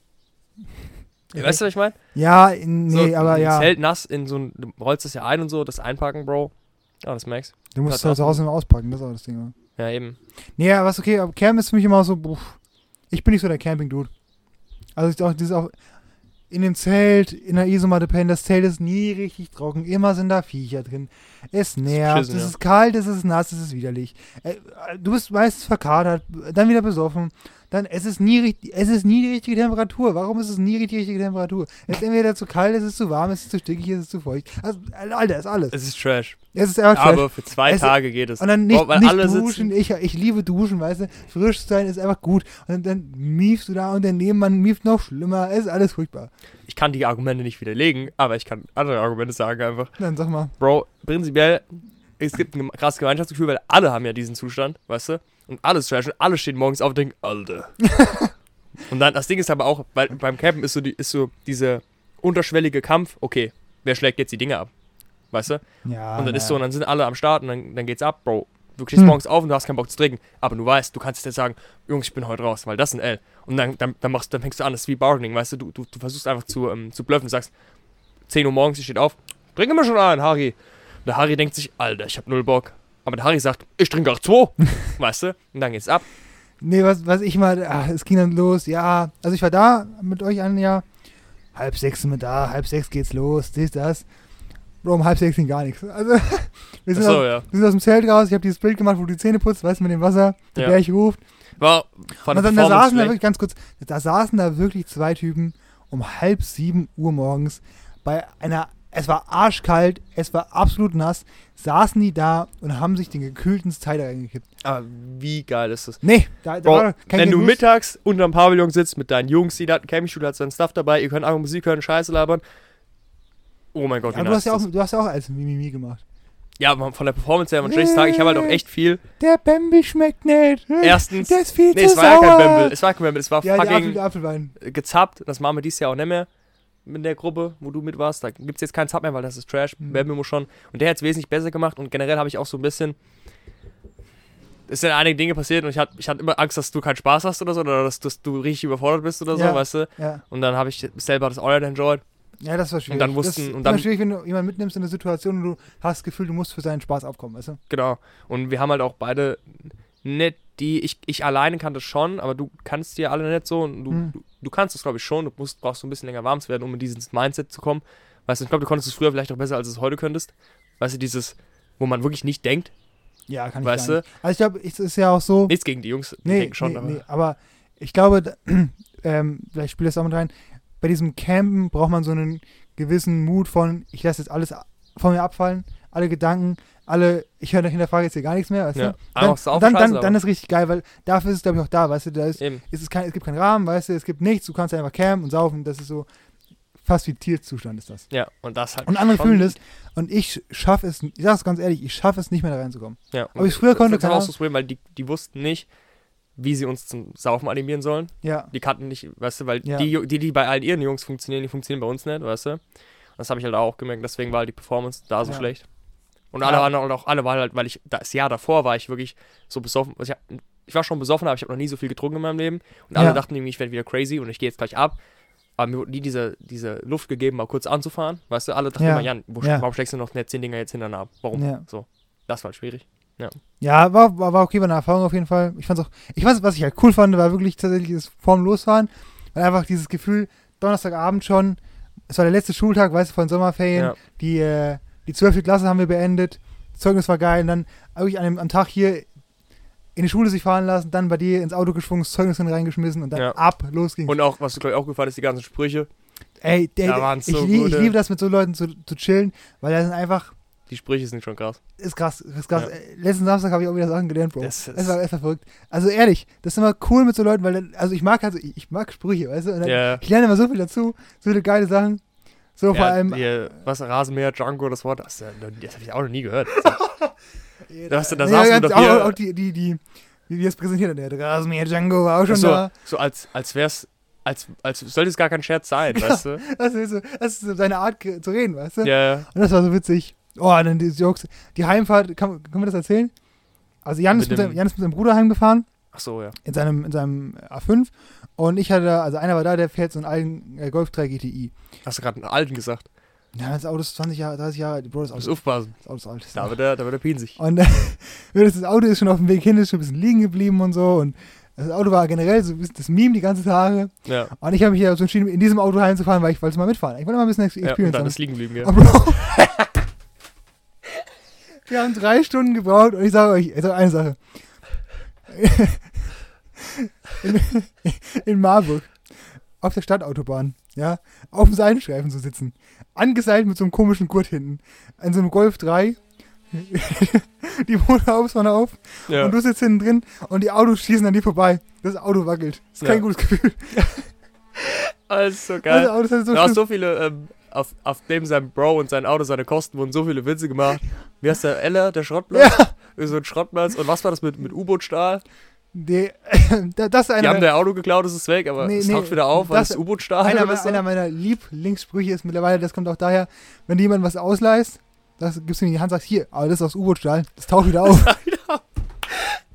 Weißt du, was ich meine? Ja, in- nee, so, aber ja. Zelt nass in so ein, du rollst das ja ein und so, das einpacken, Bro. Ja, das merkst Du musst es da zu Hause immer auspacken, das ist auch das Ding. ja. Ja, eben. Nee, aber was okay, aber Camp ist für mich immer so, uff, ich bin nicht so der Camping-Dude. Also ich auch, dieses auch in dem Zelt, in der Isomatte pennen, das Zelt ist nie richtig trocken, immer sind da Viecher drin. Es nervt, es ja. ist kalt, es ist nass, es ist widerlich. Äh, Du bist meistens verkatert, dann wieder besoffen, dann es ist nie es ist nie die richtige Temperatur. Warum ist es nie die richtige Temperatur? Es ist entweder zu kalt, es ist zu warm, es ist zu stickig, es ist zu feucht. Also, Alter, ist alles. Es ist Trash. Es ist einfach trash. Aber für zwei Es- Tage geht es. Und dann nicht, weil nicht duschen. sitzen. Ich, ich liebe duschen, weißt du. Frisch sein ist einfach gut. Und dann, dann miefst du da und der Nebenmann mieft noch schlimmer. Es ist alles furchtbar. Ich kann die Argumente nicht widerlegen, aber ich kann andere Argumente sagen einfach. Dann sag mal. Bro, prinzipiell, es gibt ein krasses Gemeinschaftsgefühl, weil alle haben ja diesen Zustand, weißt du? Und alles trash und alle stehen morgens auf und denken, Alter. und dann, das Ding ist aber auch, weil beim Campen ist so, die, ist so dieser unterschwellige Kampf, okay, wer schlägt jetzt die Dinge ab? Weißt du? Ja. und dann ist na. so, und dann sind alle am Start und dann, dann geht's ab, Bro. Du stehst Hm. morgens auf und du hast keinen Bock zu trinken. Aber du weißt, du kannst jetzt sagen, Jungs, ich bin heute raus, weil das ist ein L. Und dann, dann, dann, machst, dann fängst du an, das ist wie Bargaining, weißt du? Du, du, du versuchst einfach zu, ähm, zu bluffen. Du sagst, 10 Uhr morgens, ich steht auf, trink immer schon ein, Harry. Und der Harry denkt sich, Alter, ich hab null Bock. Aber der Harry sagt, ich trinke auch zwei. weißt du? Und dann geht's ab. Nee, was, was ich mal, ach, es ging dann los, ja. Also ich war da mit euch ein Jahr, halb sechs sind wir da, halb sechs geht's los, dies, das. Bro, um halb sechs ging gar nichts. Also, wir sind, Achso, aus, ja. wir sind aus dem Zelt raus, ich habe dieses Bild gemacht, wo du die Zähne putzt, weißt du, mit dem Wasser, der Ja. Berg ruft. War von der dann da saßen da schlecht. wirklich, ganz kurz, da saßen da wirklich zwei Typen um halb sieben Uhr morgens bei einer, es war arschkalt, es war absolut nass, saßen die da und haben sich den gekühlten Cider reingekippt. Aber wie geil ist das? Nee, da, da Bro, war kein wenn du Genuss. mittags unterm Pavillon sitzt mit deinen Jungs, die da hatten Campingstuhl, hat seinen Stuff dabei, ihr könnt einfach Musik hören, Scheiße labern. Oh mein Gott, wie Aber du hast, ja auch, du hast ja auch alles Mimimi gemacht. Ja, von der Performance her, man schlecht sagen, ich habe halt auch echt viel. Der Bambi schmeckt nicht. Erstens, Der ist viel nee, zu es war ja sauer. kein Bamble, es war kein Bamble, es war Ja, fucking Apfel, Apfelwein. gezappt. Das machen wir dieses Jahr auch nicht mehr mit der Gruppe, wo du mit warst. Da gibt es jetzt keinen Zap mehr, weil das ist Trash. Mhm. Muss schon. Und der hat es wesentlich besser gemacht und generell habe ich auch so ein bisschen. Es sind einige Dinge passiert und ich hatte, ich hatte immer Angst, dass du keinen Spaß hast oder so, oder dass, dass du richtig überfordert bist oder so, Ja. weißt du. Ja. Und dann habe ich selber das nicht enjoyed. ja, das war schwierig. dann das wussten- ist und dann- schwierig, wenn du jemanden mitnimmst in eine Situation und du hast das Gefühl, du musst für seinen Spaß aufkommen, weißt du? Genau. Und wir haben halt auch beide nicht die, ich, ich alleine kann das schon, aber du kannst dir alle nicht so und du, Mhm. du, du kannst es, glaube ich, schon. Du musst, brauchst so ein bisschen länger warm zu werden, um in dieses Mindset zu kommen. Weißt du, ich glaube, du konntest es früher vielleicht auch besser, als du es heute könntest. Weißt du, dieses, wo man wirklich nicht denkt. Ja, kann ich Weißt du? Also ich glaube, es ist ja auch so. Nichts gegen die Jungs, die Nee, denken schon, nee, aber. nee, aber ich glaube, da- ähm, vielleicht spielt das auch mit rein. Bei diesem Campen braucht man so einen gewissen Mut von, ich lasse jetzt alles von mir abfallen, alle Gedanken, alle, ich höre hinterfrage jetzt hier gar nichts mehr, weißt Ja. du? Dann, saufen dann, Scheiße, dann, dann ist richtig geil, weil dafür ist es, glaube ich, auch da, weißt du, da ist, Eben. ist es, kein, es gibt keinen Rahmen, weißt du, es gibt nichts, du kannst einfach campen und saufen, das ist so fast wie Tierzustand ist das. Ja, und das halt. Und andere fühlen das und ich schaffe es, ich sag's ganz ehrlich, ich schaffe es nicht mehr da reinzukommen. Ja. Aber ich früher konnte, Das war auch so das Problem, weil die, die wussten nicht, wie sie uns zum Saufen animieren sollen. Ja, Die kannten nicht, weißt du, weil Ja. die, die, die bei allen ihren Jungs funktionieren, die funktionieren bei uns nicht, weißt du. Das habe ich halt auch gemerkt, deswegen war halt die Performance da so Ja. schlecht. Und alle Ja. waren halt auch, alle waren halt, weil ich, das Jahr davor war ich wirklich so besoffen. Also ich, hab, ich war schon besoffen, aber ich habe noch nie so viel getrunken in meinem Leben. Und alle Ja. dachten irgendwie, ich werde wieder crazy und ich gehe jetzt gleich ab. Aber mir wurde nie diese, diese Luft gegeben, mal kurz anzufahren. Weißt du, alle dachten Ja. immer, Jan, wo, Ja. warum schlägst du noch nicht zehn Dinger jetzt hintereinander ab? Warum? Ja. So. Das war halt schwierig. Ja, war, war, war okay, war eine Erfahrung auf jeden Fall. Ich fand's auch, ich weiß, was ich halt cool fand, war wirklich tatsächlich das vorm Losfahren. Weil einfach dieses Gefühl, Donnerstagabend schon, es war der letzte Schultag, weißt du, von Sommerferien, Ja. die, äh, die 12. Klasse haben wir beendet, Zeugnis war geil und dann wirklich an dem, am Tag hier in die Schule sich fahren lassen, dann bei dir ins Auto geschwungen, das Zeugnis reingeschmissen und dann Ja. ab, los ging's. Und auch, was du, glaube ich, auch gefallen ist, die ganzen Sprüche. Ey, der, da ich, so lieb, ich liebe das, mit so Leuten zu, zu chillen, weil da sind einfach, Die Sprüche sind schon krass. ist krass, ist krass. Ja. Äh, Letzten Samstag habe ich auch wieder Sachen gelernt, Bro. Das Es ist- war, war verrückt. Also ehrlich, das ist immer cool mit so Leuten, weil also ich mag also ich, mag Sprüche, weißt du? Und dann, Ja. Ich lerne immer so viel dazu, so viele geile Sachen. So vor ja, allem. Hier, was, Rasenmäher, Django, das Wort, das, äh, das habe ich auch noch nie gehört. Ja, da hast du- da ja, wir ganz- hier- auch, auch die, die, die, die, die das präsentiert haben. Der Rasenmäher Django war auch schon so, da. so als, als wär's, als, als sollte es gar kein Scherz sein, weißt du? Das ist, so, das ist so seine Art zu reden, weißt du? Ja, ja. Und das war so witzig. Oh, und dann die Jokes. Die Heimfahrt, kann, können wir das erzählen? Also Jan ist, Mit mit seinem, Jan ist mit seinem Bruder heimgefahren. Ach so, ja. in seinem, in seinem A5 und ich hatte, also einer war da, der fährt so einen alten äh, Golf 3 GTI. Hast du gerade einen alten gesagt? Ja, das Auto ist 20 Jahre, 30 Jahre alt, Bro, das Auto, aufpassen. das Auto ist alt. Da wird der, da wird der pinsig. Und äh, das Auto ist schon auf dem Weg hin, ist schon ein bisschen liegen geblieben und so und das Auto war generell so ein bisschen das Meme die ganze Tage Ja. und ich habe mich ja so entschieden, in diesem Auto heimzufahren, weil ich wollte mal mitfahren. Ich wollte mal ein bisschen Ex ja und Experience dann haben. ist liegen geblieben, ja. Bro, wir haben drei Stunden gebraucht und ich sage euch, also eine Sache. In, in Marburg, auf der Stadtautobahn, ja, auf dem Seitenstreifen zu sitzen, angeseilt mit so einem komischen Gurt hinten, an so einem Golf 3, die Motorhaube vorne auf ja. und du sitzt hinten drin und die Autos schießen an dir vorbei. Das Auto wackelt. Das ist kein Ja. gutes Gefühl. Alles so Das geil. Auto ist halt so du hast so viele, ähm, auf, auf dem sein Bro und sein Auto, seine Kosten wurden so viele Witze gemacht. Wie heißt der? Eller, der Schrottplatz? Ja, So ein Schrottplatz. Und was war das mit, mit U-Boot-Stahl? da- das ist Die einer, haben der Auto geklaut, es ist weg, aber Nee, es nee, taucht wieder auf, weil das- es U-Boot-Stahl einer, einer meiner Lieblingssprüche ist mittlerweile, das kommt auch daher, wenn jemand was ausleihst, das gibst du ihm in die Hand, sagst, hier, aber das ist aus U-Boot-Stahl, das taucht wieder auf.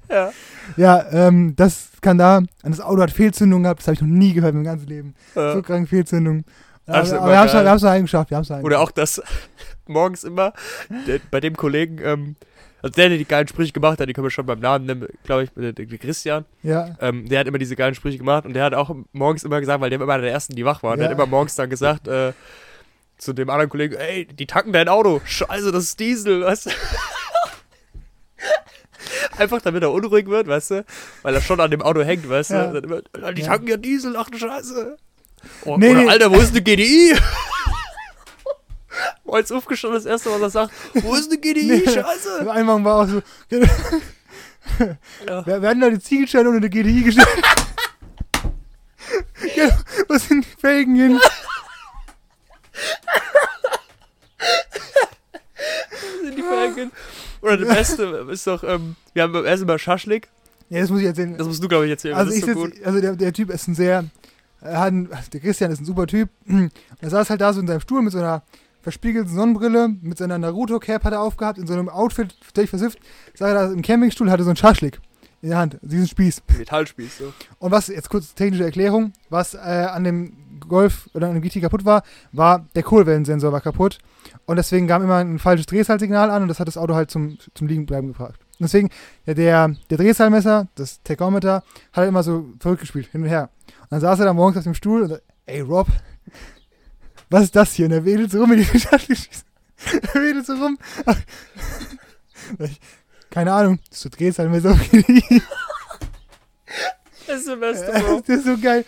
Ja. ja, ähm, das kann da, und das Auto hat Fehlzündung gehabt, das habe ich noch nie gehört in meinem ganzen Leben. Ja. So krank Fehlzündung. Aber, aber wir haben es noch heimgeschafft, wir haben es Oder auch das morgens immer, der, bei dem Kollegen, ähm, Also der, der die geilen Sprüche gemacht hat, die können wir schon beim Namen nennen, glaube ich, der, der Christian. Ja. Ähm, der hat immer diese geilen Sprüche gemacht und der hat auch morgens immer gesagt, weil der war immer einer der Ersten, die wach waren, der Ja. hat immer morgens dann gesagt, äh, zu dem anderen Kollegen, ey, die tanken dein Auto. Scheiße, das ist Diesel, weißt du? Einfach damit er unruhig wird, weißt du? Weil er schon an dem Auto hängt, weißt Ja. du? Dann immer, "Alter, die Ja. tanken ja Diesel, ach du Scheiße. Oh, Nee, oder, nee. Alter, wo ist eine GDI? Morgens aufgestanden, das erste, was er sagt, wo ist eine GDI? Scheiße. Einmal war auch so, Ja. wer werden da die Ziegelsteine ohne eine GDI gestellt? ja, was sind die Felgen hin? sind die Felgen. Oder der Beste ist doch, ähm, wir haben beim Essen mal Schaschlik. Ja, das muss ich erzählen. Das musst du, glaube ich, erzählen. also ich so sitz, also der, der Typ ist ein sehr, hat der Christian ist ein super Typ. Und er saß halt da so in seinem Stuhl mit so einer verspiegelten Sonnenbrille, mit seiner Naruto-Cap hat er aufgehabt, in so einem Outfit, völlig versifft, saß er da im Campingstuhl, hatte so einen Schaschlik in der Hand, diesen Spieß. Metallspieß, so. Und was, jetzt kurz technische Erklärung, was äh, an dem Golf oder an dem GT kaputt war, war der Kohlwellensensor war kaputt. Und deswegen kam immer ein falsches Drehzahlsignal an und das hat das Auto halt zum, zum Liegenbleiben gebracht. Und deswegen, ja, der, der Drehzahlmesser, das Tachometer, hat halt immer so verrückt gespielt, hin und her. Und dann saß er da morgens auf dem Stuhl und ey Rob, was ist das hier? Und er wedelt so rum mit diesem Schatten. er wedelt so rum. Ich, Keine Ahnung, das ist so Drehzahlmesser auf GTI. Das ist der Beste, Das ist so geil.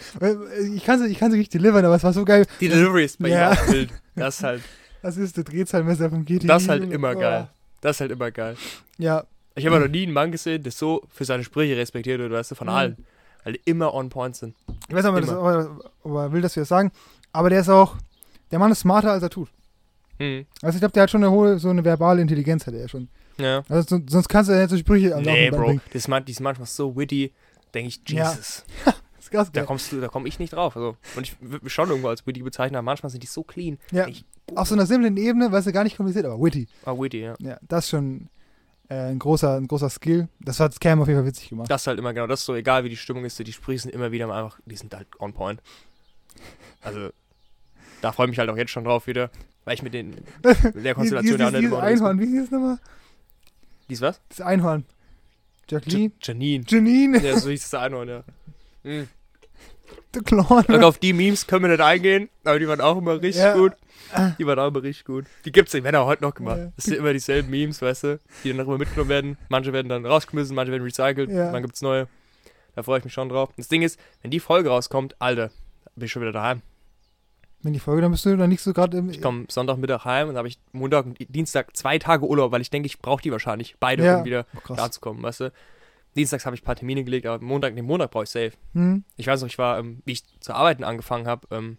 Ich kann es ich kann's nicht delivern, aber es war so geil. Die Delivery ist bei Ja. ihm wild. Das ist halt, Das ist der Drehzahlmesser vom GTI. das ist halt immer Oh. geil. Das ist halt immer geil. Ja, Ich habe noch nie einen Mann gesehen, der so für seine Sprüche respektiert wird, weißt du, von Mhm. allen. Weil die immer on point sind. ich weiß nicht, das, ob er will, dass wir das sagen. Aber der ist auch, der Mann ist smarter, als er tut. Mhm. Also ich glaube, der hat schon eine hohe, so eine verbale Intelligenz hat er ja schon. Ja. Also so, sonst kannst du ja nicht so Sprüche am Nee, Bro. bringen. Das ist, man, die ist manchmal so witty, denke ich, Ja. Jesus. Das ist krass Da kommst du, da komme ich nicht drauf. Also, und ich würde mich schon irgendwo als witty bezeichnen, aber manchmal sind die so clean. Ja. Ich, Auf so einer simplen Ebene, weißt du, gar nicht kompliziert, aber witty. ah, witty, ja. Ja, das ist schon äh, ein, großer, ein großer Skill. Das hat Cam auf jeden Fall witzig gemacht. Das ist halt immer genau, das ist so, egal wie die Stimmung ist, die Sprüche sind immer wieder mal einfach, die sind halt on point. Also, da freue ich mich halt auch jetzt schon drauf wieder, weil ich mit den, mit der Konstellation ja auch nicht dieses Einhorn, wie hieß es nochmal? Dies was? Das Einhorn. Jacqueline? Ja- Janine. Janine? Ja, so hieß das Einhorn, ja. Mhm. Der Clown. Und auf die Memes können wir nicht eingehen, aber die waren auch immer richtig Ja. gut. Die waren auch immer richtig gut. Die gibt's, die werden auch heute noch gemacht. Das sind immer dieselben Memes, weißt du, die dann auch immer mitgenommen werden. Manche werden dann rausgeschmissen, manche werden recycelt, Ja. dann gibt's neue. Da freue ich mich schon drauf. Das Ding ist, wenn die Folge rauskommt, Alter, bin ich schon wieder daheim. Wenn die Folge, dann bist du dann nicht so gerade im. Ich komme Sonntagmittag heim und dann habe ich Montag und Dienstag zwei Tage Urlaub, weil ich denke, ich brauche die wahrscheinlich beide, Ja. um wieder Oh, da zu kommen, weißt du. Dienstags habe ich ein paar Termine gelegt, aber Montag, den Montag brauche ich safe. Hm? Ich weiß noch, ich war, ähm, wie ich zu arbeiten angefangen habe, ähm,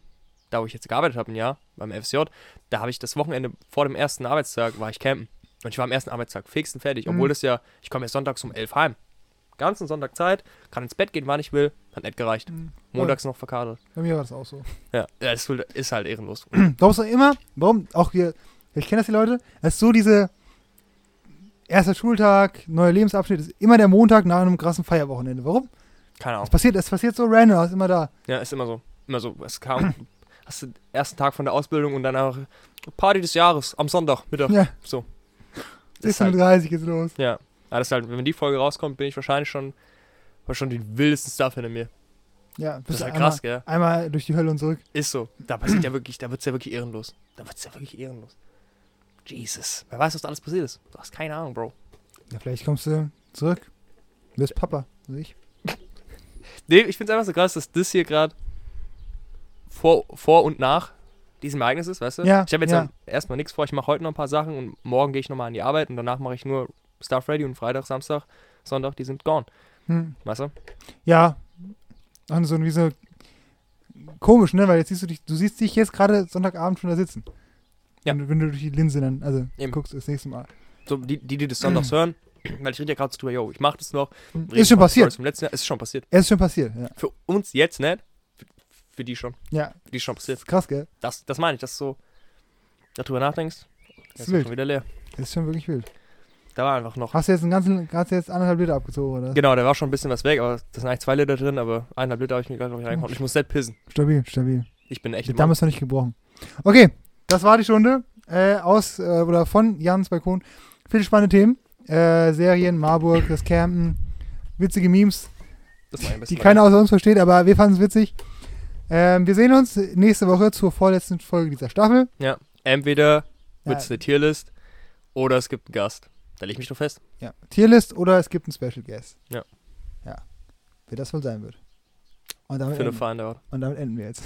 da wo ich jetzt gearbeitet habe, ein Jahr, beim FSJ, da habe ich das Wochenende vor dem ersten Arbeitstag, war ich campen. Und ich war am ersten Arbeitstag fix und fertig, obwohl Mhm. das ja, ich komme erst sonntags um elf heim. Ganzen Sonntag Zeit, kann ins Bett gehen, wann ich will, hat nicht gereicht. Hm. Montags noch verkadert. Bei mir war das auch so. Ja, ja das ist halt ehrenlos. Glaubst du immer, warum auch hier, ich kenne das die Leute, es ist so diese erster Schultag, neuer Lebensabschnitt, ist immer der Montag nach einem krassen Feierwochenende. Warum? Keine Ahnung. Es passiert, es passiert so random, ist immer da. Ja, ist immer so. Immer so. Es kam, hast du den ersten Tag von der Ausbildung und dann auch Party des Jahres am Sonntag, Mittag. Ja, So. Das ist 16.30 halt, Uhr geht's los. ja. Ja, das ist halt, wenn die Folge rauskommt, bin ich wahrscheinlich schon, war schon den wildesten Stuff hinter mir. Ja, Das ist halt einmal, krass, gell? einmal durch die Hölle und zurück. Ist so. Da passiert ja wirklich, da wird's ja wirklich ehrenlos. Da wird's ja wirklich ehrenlos. Jesus. Wer weiß, was da alles passiert ist. Du hast keine Ahnung, Bro. Ja, vielleicht kommst du zurück. Du bist Papa, also ich. Nee, ich find's einfach so krass, dass das hier gerade vor, vor und nach diesem Ereignis ist, weißt du? Ja, Ich habe jetzt ja. ja. erstmal nichts vor. Ich mache heute noch ein paar Sachen und morgen gehe ich nochmal an die Arbeit und danach mache ich nur Stuff Ready und Freitag, Samstag, Sonntag, die sind gone. Hm. Weißt du? Ja. Und so wie so komisch, ne? Weil jetzt siehst du dich, du siehst dich jetzt gerade Sonntagabend schon da sitzen. Ja. Wenn, du- wenn du durch die Linse dann, also Eben. guckst das nächste Mal. So, die, die, die das sonntags hören, weil ich rede ja gerade drüber, yo, ich mache das noch. rede Ist schon passiert. Vom letzten Jahr. Ist schon passiert. Es ist schon passiert, ja. Für uns jetzt nicht. Für, für die schon. Ja, Für die ist schon das passiert. ist krass, gell? Das, das meine ich, dass du so darüber nachdenkst. Ist ist wild. schon wieder leer. Das ist schon wirklich wild. Da war einfach noch. Hast du jetzt einen ganzen, hast du jetzt anderthalb Liter abgezogen, oder? Genau, da war schon ein bisschen was weg, aber das sind eigentlich zwei Liter drin, aber eineinhalb Liter habe ich mir gerade noch nicht reingehauen. Ich muss nicht pissen. Stabil, stabil. Ich bin echt Der Damm ist noch nicht gebrochen. Okay, das war die Stunde äh, aus äh, oder von Jans Balkon. Viele spannende Themen. äh, Serien, Marburg, das Campen, witzige Memes, die keiner außer uns versteht, aber wir fanden es witzig. Ähm, wir sehen uns nächste Woche zur vorletzten Folge dieser Staffel. Entweder wird Ja. es eine Tierlist oder es gibt einen Gast. Da leg ich mich doch fest. Ja. Tierlist oder es gibt einen Special Guest. Ja. Ja. Wer das wohl sein wird. Und damit, Für eine enden, Fahndauer. und damit enden wir jetzt.